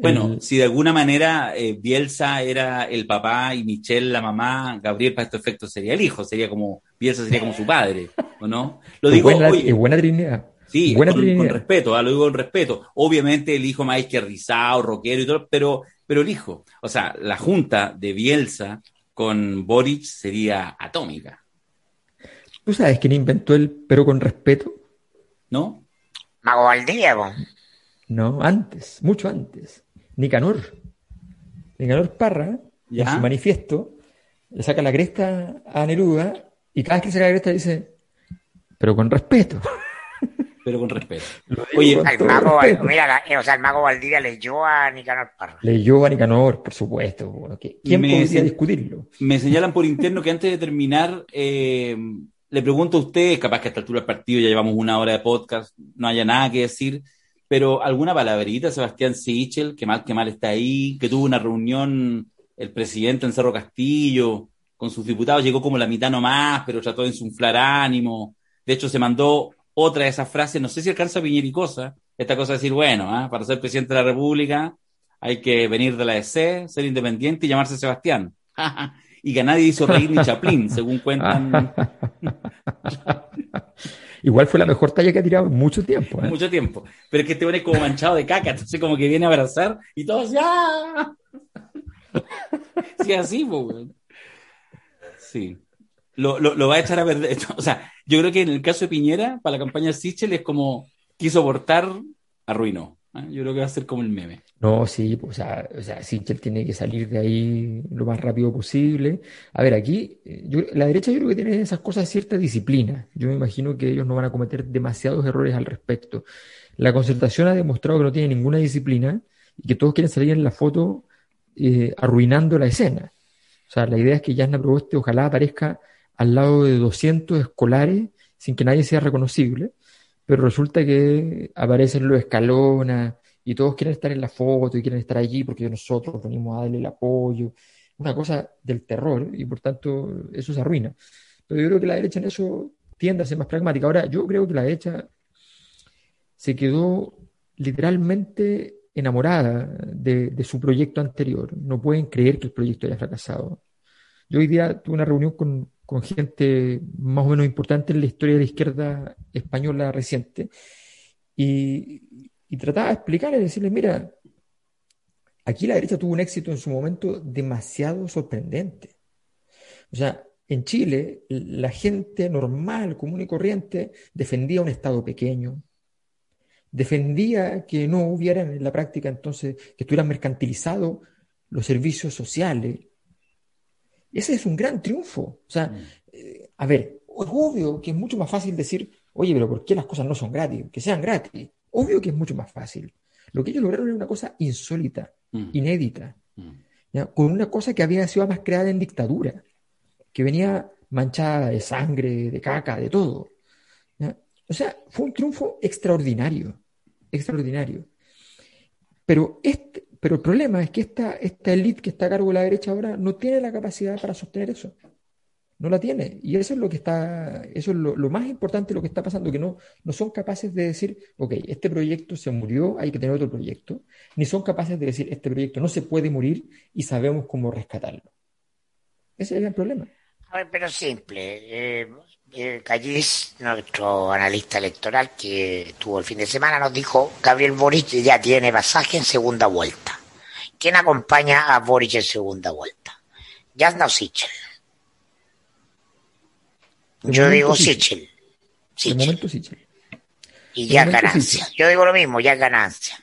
Bueno, si de alguna manera eh, Bielsa era el papá y Michelle la mamá, Gabriel para estos efectos sería el hijo, sería como, Bielsa sería como su padre, ¿o no? Lo digo, buena, oye, buena trinidad. Sí, con, respeto, ah, lo digo con respeto. Obviamente el hijo más izquierdizado, rockero y todo, pero, pero el hijo, o sea, la junta de Bielsa con Boric sería atómica. ¿Tú sabes quién inventó el pero con respeto? ¿No? Mago Valdivia, No, antes, mucho antes. Nicanor. Nicanor Parra, en su manifiesto, le saca la cresta a Neruda y cada vez que saca la cresta dice, pero con respeto. Pero con respeto. Oye, el mago, Mira, o sea, el mago Valdivia leyó a Nicanor Parra. Leyó a Nicanor, por supuesto. ¿Quién me, podría discutirlo? Me señalan por interno que antes de terminar, eh, le pregunto a usted, capaz que a esta altura del partido ya llevamos una hora de podcast, no haya nada que decir, pero alguna palabrita, Sebastián Sichel, que mal que mal está ahí, que tuvo una reunión el presidente en Cerro Castillo con sus diputados, llegó como la mitad nomás, pero trató de insuflar ánimo. De hecho, se mandó otra de esas frases, no sé si alcanza Piñericosa, esta cosa de decir, bueno, ¿ah? para ser presidente de la República hay que venir de la EC, ser independiente y llamarse Sebastián. y que nadie hizo reír ni Chaplin, según cuentan. Igual fue la mejor talla que ha tirado en mucho tiempo. ¿eh? Mucho tiempo. Pero es que este hombre es como manchado de caca, entonces como que viene a abrazar y todos ¡ya! sí, así, pues, Sí. Lo, lo, va a echar a perder. O sea, yo creo que en el caso de Piñera, para la campaña Sichel, es como quiso abortar, arruinó. ¿eh? Yo creo que va a ser como el meme. No, sí, o sea, o sea, Sichel tiene que salir de ahí lo más rápido posible. A ver, aquí, eh, la derecha yo creo que tiene esas cosas de cierta disciplina. Yo me imagino que ellos no van a cometer demasiados errores al respecto. La concertación ha demostrado que no tiene ninguna disciplina y que todos quieren salir en la foto eh, arruinando la escena. O sea, la idea es que Yasna Proboste ojalá aparezca al lado de 200 escolares sin que nadie sea reconocible, pero resulta que aparecen los escalonas y todos quieren estar en la foto y quieren estar allí porque nosotros venimos a darle el apoyo. Una cosa del terror y por tanto eso se arruina. Pero yo creo que la derecha en eso tiende a ser más pragmática. Ahora, yo creo que la derecha se quedó literalmente enamorada de, de, su proyecto anterior. No pueden creer que el proyecto haya fracasado. Yo hoy día tuve una reunión con, con gente más o menos importante en la historia de la izquierda española reciente y, trataba de explicarles, decirles, mira, aquí la derecha tuvo un éxito en su momento demasiado sorprendente. O sea, en Chile la gente normal, común y corriente, defendía un Estado pequeño, defendía que no hubiera en la práctica entonces, que estuvieran mercantilizados los servicios sociales. Ese es un gran triunfo. O sea, mm. eh, a ver, es obvio que es mucho más fácil decir, oye, pero ¿por qué las cosas no son gratis? Que sean gratis. Obvio que es mucho más fácil. Lo que ellos lograron era una cosa insólita, mm. inédita, mm. con una cosa que había sido más creada en dictadura, que venía manchada de sangre, de caca, de todo. O sea, fue un triunfo extraordinario, extraordinario. Pero, este, pero el problema es que esta, esta élite que está a cargo de la derecha ahora no tiene la capacidad para sostener eso no la tiene. Y eso es lo que está, eso es lo, más importante lo que está pasando, que no, no son capaces de decir, ok, este proyecto se murió, hay que tener otro proyecto, ni son capaces de decir, este proyecto no se puede morir y sabemos cómo rescatarlo. Ese es el problema. Pero simple. Eh, eh, Callis, nuestro analista electoral que estuvo el fin de semana, nos dijo, Gabriel Boric ya tiene pasaje en segunda vuelta. ¿Quién acompaña a Boric en segunda vuelta? Jasna Sichel. Yo digo Sichel. De momento Sichel. Y ya es ganancia. Yo digo lo mismo, ya es ganancia.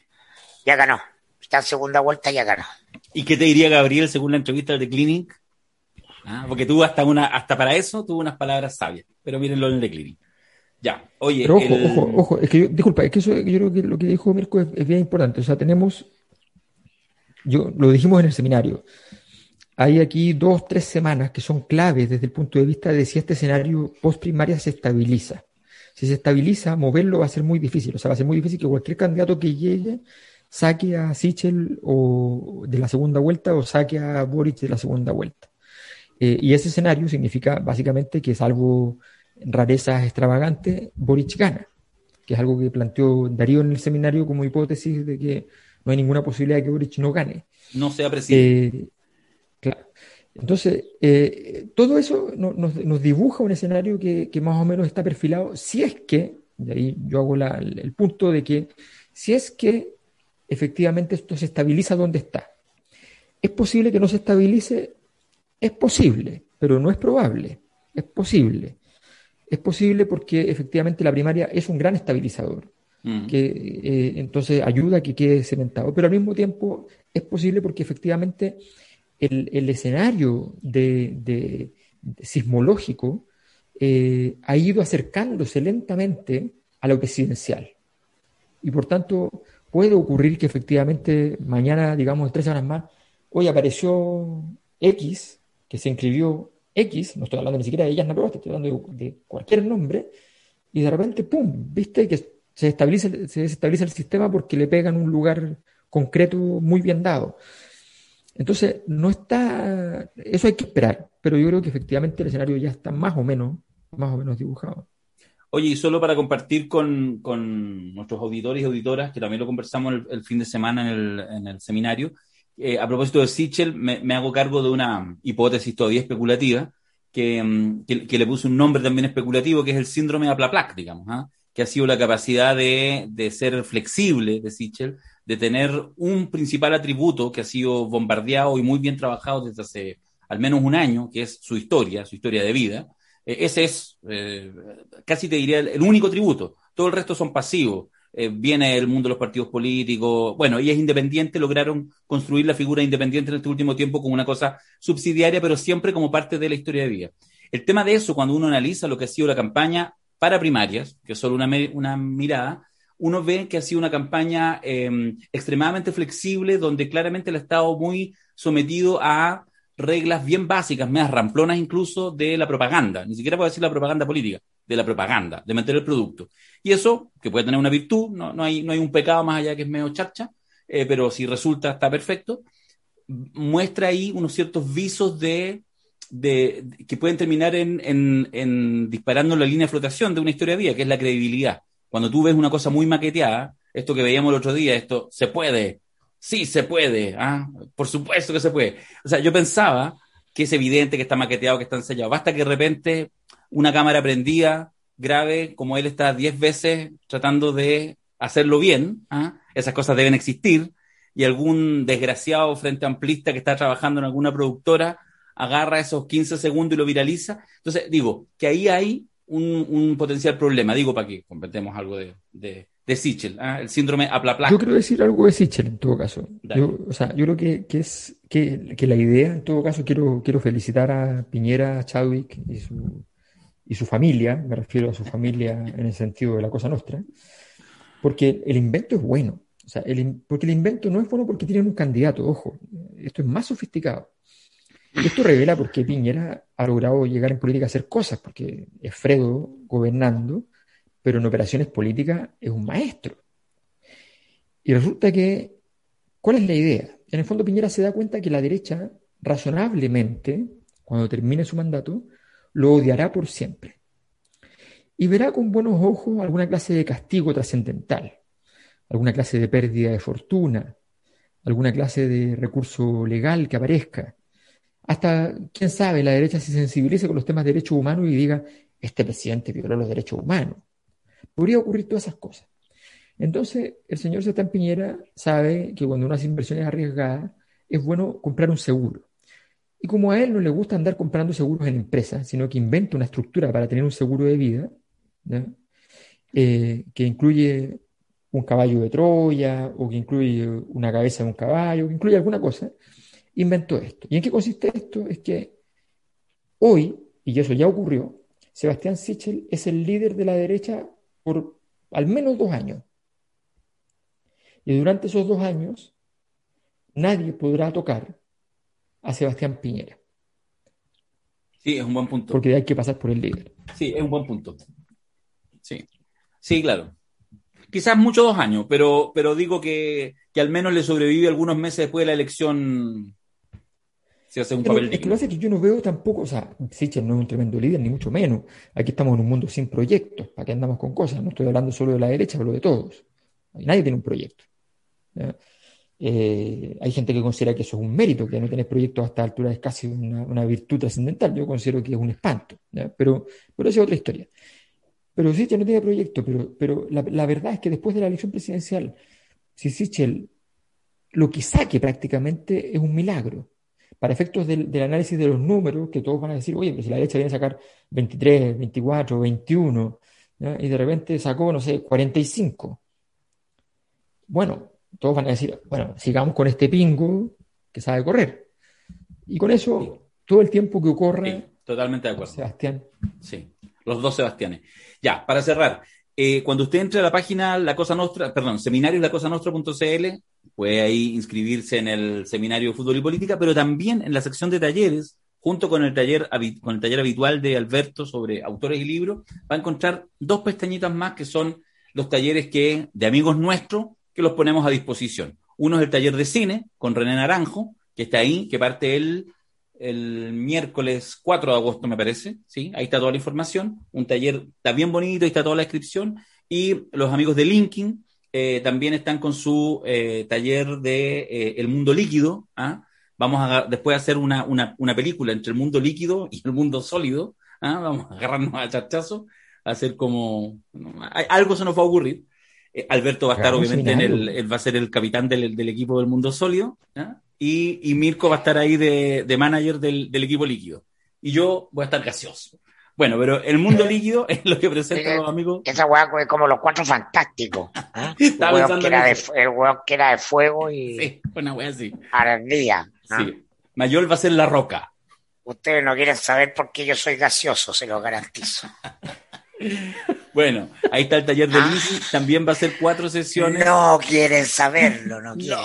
Ya ganó. Está en segunda vuelta, ya ganó. ¿Y qué te diría Gabriel según la entrevista de Clinic? Ah, porque tú hasta una, hasta para eso tuvo unas palabras sabias. Pero mírenlo en el de Clinic. Ya, oye. Pero ojo, ojo, ojo, es que yo, disculpa, es que eso yo creo que lo que dijo Mirko es, bien importante. O sea, tenemos, yo lo dijimos en el seminario, hay aquí dos, tres semanas que son claves desde el punto de vista de si este escenario post primaria se estabiliza. Si se estabiliza, moverlo va a ser muy difícil. O sea, va a ser muy difícil que cualquier candidato que llegue saque a Sichel o de la segunda vuelta o saque a Boric de la segunda vuelta. Eh, y ese escenario significa básicamente que salvo rarezas extravagantes, Boric gana, que es algo que planteó Darío en el seminario como hipótesis de que no hay ninguna posibilidad de que Boric no gane. No sea presidente. Eh, claro. Entonces, eh, todo eso nos, dibuja un escenario que, más o menos está perfilado, si es que, de ahí yo hago el punto de que, si es que efectivamente esto se estabiliza donde está. ¿Es posible que no se estabilice? Es posible, pero no es probable. Es posible. Es posible porque efectivamente la primaria es un gran estabilizador, mm. que eh, entonces ayuda a que quede cementado, pero al mismo tiempo es posible porque efectivamente el, escenario de, sismológico eh, ha ido acercándose lentamente a lo presidencial. Y por tanto, puede ocurrir que efectivamente mañana, digamos, tres semanas más, hoy apareció X, que se inscribió X, no estoy hablando ni siquiera de ellas, no, estoy hablando de, cualquier nombre, y de repente, ¡pum!, viste que se, estabiliza, se desestabiliza el sistema porque le pegan un lugar concreto muy bien dado. Entonces, no está, eso hay que esperar, pero yo creo que efectivamente el escenario ya está más o menos, más o menos dibujado. Oye, y solo para compartir con, nuestros auditores y auditoras, que también lo conversamos el, fin de semana en el, en el seminario, eh, a propósito de Sichel, me, hago cargo de una hipótesis todavía especulativa, que, mm, que, le puse un nombre también especulativo, que es el síndrome de Aplaplac, digamos, ¿ah? que ha sido la capacidad de, de ser flexible de Sichel, de tener un principal atributo que ha sido bombardeado y muy bien trabajado desde hace al menos un año, que es su historia, su historia de vida. Eh, ese es, eh, casi te diría, el, único tributo. Todo el resto son pasivos. Eh, viene el mundo de los partidos políticos. Bueno, y es independiente, lograron construir la figura independiente en este último tiempo como una cosa subsidiaria, pero siempre como parte de la historia de vida. El tema de eso, cuando uno analiza lo que ha sido la campaña para primarias, que es solo una, una mirada, uno ve que ha sido una campaña em, extremadamente flexible, donde claramente el ha estado muy sometido a reglas bien básicas, más ramplonas incluso, de la propaganda. Ni siquiera puedo decir la propaganda política, de la propaganda, de meter el producto. Y eso, que puede tener una virtud, no, no, hay, no hay un pecado más allá que es medio chacha, eh, pero si resulta está perfecto, muestra ahí unos ciertos visos de, que pueden terminar en, en, disparando la línea de flotación de una historia vía, que es la credibilidad. Cuando tú ves una cosa muy maqueteada, esto que veíamos el otro día, esto se puede, sí se puede, ¿ah? por supuesto que se puede. O sea, yo pensaba que es evidente que está maqueteado, que está ensayado. Basta que de repente una cámara prendida, grave, como él está diez veces tratando de hacerlo bien, ¿ah? esas cosas deben existir, y algún desgraciado frente amplista que está trabajando en alguna productora agarra esos 15 segundos y lo viraliza. Entonces, digo, que ahí hay un, potencial problema, digo, para que completemos algo de, de, Sichel, ¿ah? el síndrome aplaplac. Yo quiero decir algo de Sichel en todo caso. Yo, o sea, yo creo que, que es que, que, la idea, en todo caso, quiero, quiero felicitar a Piñera, a Chadwick y su, y su familia, me refiero a su familia en el sentido de la cosa nuestra, porque el invento es bueno. O sea, porque el invento no es bueno porque tienen un candidato, ojo, esto es más sofisticado. Esto revela por qué Piñera ha logrado llegar en política a hacer cosas, porque es Fredo gobernando, pero en operaciones políticas es un maestro. Y resulta que, ¿cuál es la idea? En el fondo Piñera se da cuenta que la derecha, razonablemente, cuando termine su mandato, lo odiará por siempre. Y verá con buenos ojos alguna clase de castigo trascendental, alguna clase de pérdida de fortuna, alguna clase de recurso legal que aparezca. Hasta, quién sabe, la derecha se sensibilice con los temas de derechos humanos y diga, este presidente violó los derechos humanos. Podría ocurrir todas esas cosas. Entonces, el señor Setán Piñera sabe que cuando hace inversiones arriesgadas, es bueno comprar un seguro. Y como a él no le gusta andar comprando seguros en empresas, sino que inventa una estructura para tener un seguro de vida, eh, que incluye un caballo de Troya o que incluye una cabeza de un caballo, que incluye alguna cosa, inventó esto. ¿Y en qué consiste esto? Es que hoy, y eso ya ocurrió, Sebastián Sichel es el líder de la derecha por al menos dos años. Y durante esos dos años, nadie podrá tocar a Sebastián Piñera. Sí, es un buen punto. Porque hay que pasar por el líder. Sí, es un buen punto. Sí, sí, claro. Quizás mucho dos años, pero, pero digo que, que al menos le sobrevive algunos meses después de la elección si hace un papel es que lo hace que yo no veo tampoco, o sea, Sichel no es un tremendo líder, ni mucho menos. Aquí estamos en un mundo sin proyectos, ¿para qué andamos con cosas? No estoy hablando solo de la derecha, hablo de todos. Nadie tiene un proyecto. Eh, hay gente que considera que eso es un mérito, que no tener proyectos a esta altura es casi una, virtud trascendental. Yo considero que es un espanto, pero, pero esa es otra historia. Pero Sichel no tiene proyecto, pero, pero la, verdad es que después de la elección presidencial, si Sichel lo que saque prácticamente es un milagro para efectos del, análisis de los números, que todos van a decir, oye, pero si la derecha viene a sacar 23, 24, 21, y de repente sacó, no sé, 45. Bueno, todos van a decir, bueno, sigamos con este pingo que sabe correr. Y con eso, todo el tiempo que ocurre. totalmente de acuerdo. Sebastián. Sí, los dos Sebastianes. Ya, para cerrar, eh, cuando usted entre a la página La Cosa Nostra, perdón, seminarioslacosanostra.cl, puede ahí inscribirse en el seminario de fútbol y política, pero también en la sección de talleres, junto con el taller, con el taller habitual de Alberto sobre autores y libros, va a encontrar dos pestañitas más que son los talleres que, de amigos nuestros, que los ponemos a disposición. Uno es el taller de cine con René Naranjo, que está ahí, que parte el, el miércoles 4 de agosto, me parece, ¿sí? Ahí está toda la información. Un taller está bien bonito, ahí está toda la descripción. Y los amigos de Linkin, eh, también están con su eh, taller de eh, El Mundo Líquido. ¿ah? Vamos a después a hacer una, una, una, película entre el mundo líquido y el mundo sólido. ¿ah? Vamos a agarrarnos a chachazo, a hacer como... algo se nos va a ocurrir. Alberto va a estar obviamente en el, va a ser el capitán del, del equipo del mundo sólido. ¿ah? Y, y, Mirko va a estar ahí de, de manager del, del equipo líquido. Y yo voy a estar gaseoso. Bueno, pero el mundo líquido es lo que presenta los amigos. Esa weá es como los cuatro fantásticos. ¿eh? el, weón que era de, el weón que era de fuego y. Sí, una weá así. Ardía. Sí. Mayor va a ser la roca. Ustedes no quieren saber por qué yo soy gaseoso, se lo garantizo. bueno, ahí está el taller de ¿Ah? También va a ser cuatro sesiones. No quieren saberlo, no quieren.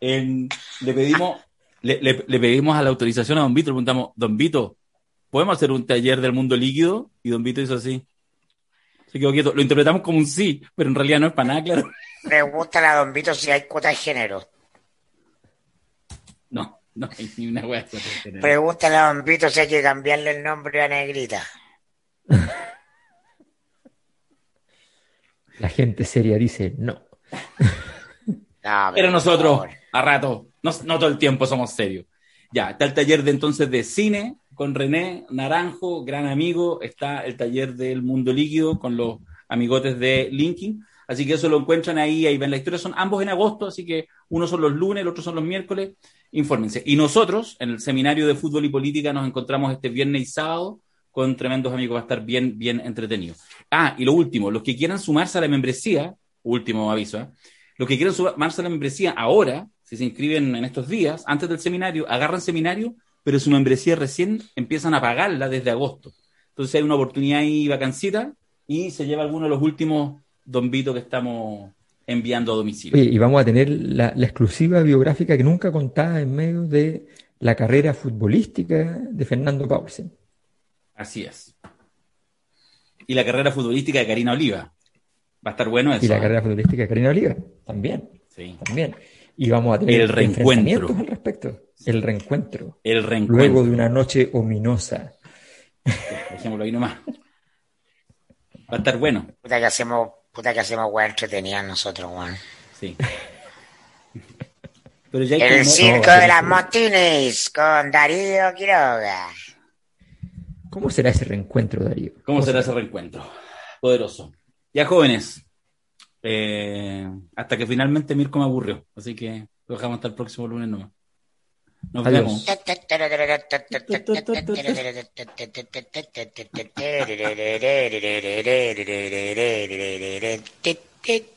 No. le pedimos. Le, le, pedimos a la autorización a Don Vito, le preguntamos, Don Vito, podemos hacer un taller del mundo líquido. Y Don Vito hizo así. Se quedó quieto. Lo interpretamos como un sí, pero en realidad no es para nada, claro. Pregúntale a Don Vito si hay cuota de género. No, no hay ni una hueá de género. Pregúntale a Don Vito si hay que cambiarle el nombre a Negrita. La gente seria dice no. pero, nosotros, a rato, no, no todo el tiempo somos serios. Ya, está el taller de entonces de cine, con René Naranjo, gran amigo. Está el taller del mundo líquido con los amigotes de Linkin. Así que eso lo encuentran ahí, ahí ven la historia. Son ambos en agosto, así que uno son los lunes, el otro son los miércoles. Infórmense. Y nosotros, en el seminario de fútbol y política, nos encontramos este viernes y sábado con tremendos amigos. Va a estar bien, bien entretenido. Ah, y lo último, los que quieran sumarse a la membresía, último aviso, ¿eh? los que quieran sumarse a la membresía ahora, si se inscriben en estos días, antes del seminario, agarran seminario pero su membresía recién empiezan a pagarla desde agosto. Entonces hay una oportunidad ahí vacancita y se lleva alguno de los últimos Don Vito que estamos enviando a domicilio. y vamos a tener la, exclusiva biográfica que nunca contaba en medio de la carrera futbolística de Fernando Paulsen. Así es. Y la carrera futbolística de Karina Oliva. Va a estar bueno eso. Y la ¿eh? carrera futbolística de Karina Oliva, también. Sí. También. Y vamos a tener el reencuentro al respecto. El reencuentro. El reencuentro. Luego de una noche ominosa. Dejémoslo ahí nomás. Va a estar bueno. Puta que hacemos, puta que hacemos weá entretenida nosotros, weón. Sí. Pero ya el circo de las motines con Darío Quiroga. ¿Cómo será ese reencuentro, Darío? ¿Cómo, será, ese reencuentro? Poderoso. Ya jóvenes, eh, hasta que finalmente Mirko me aburrió, así que lo dejamos hasta el próximo lunes nomás. Nos Adiós. vemos.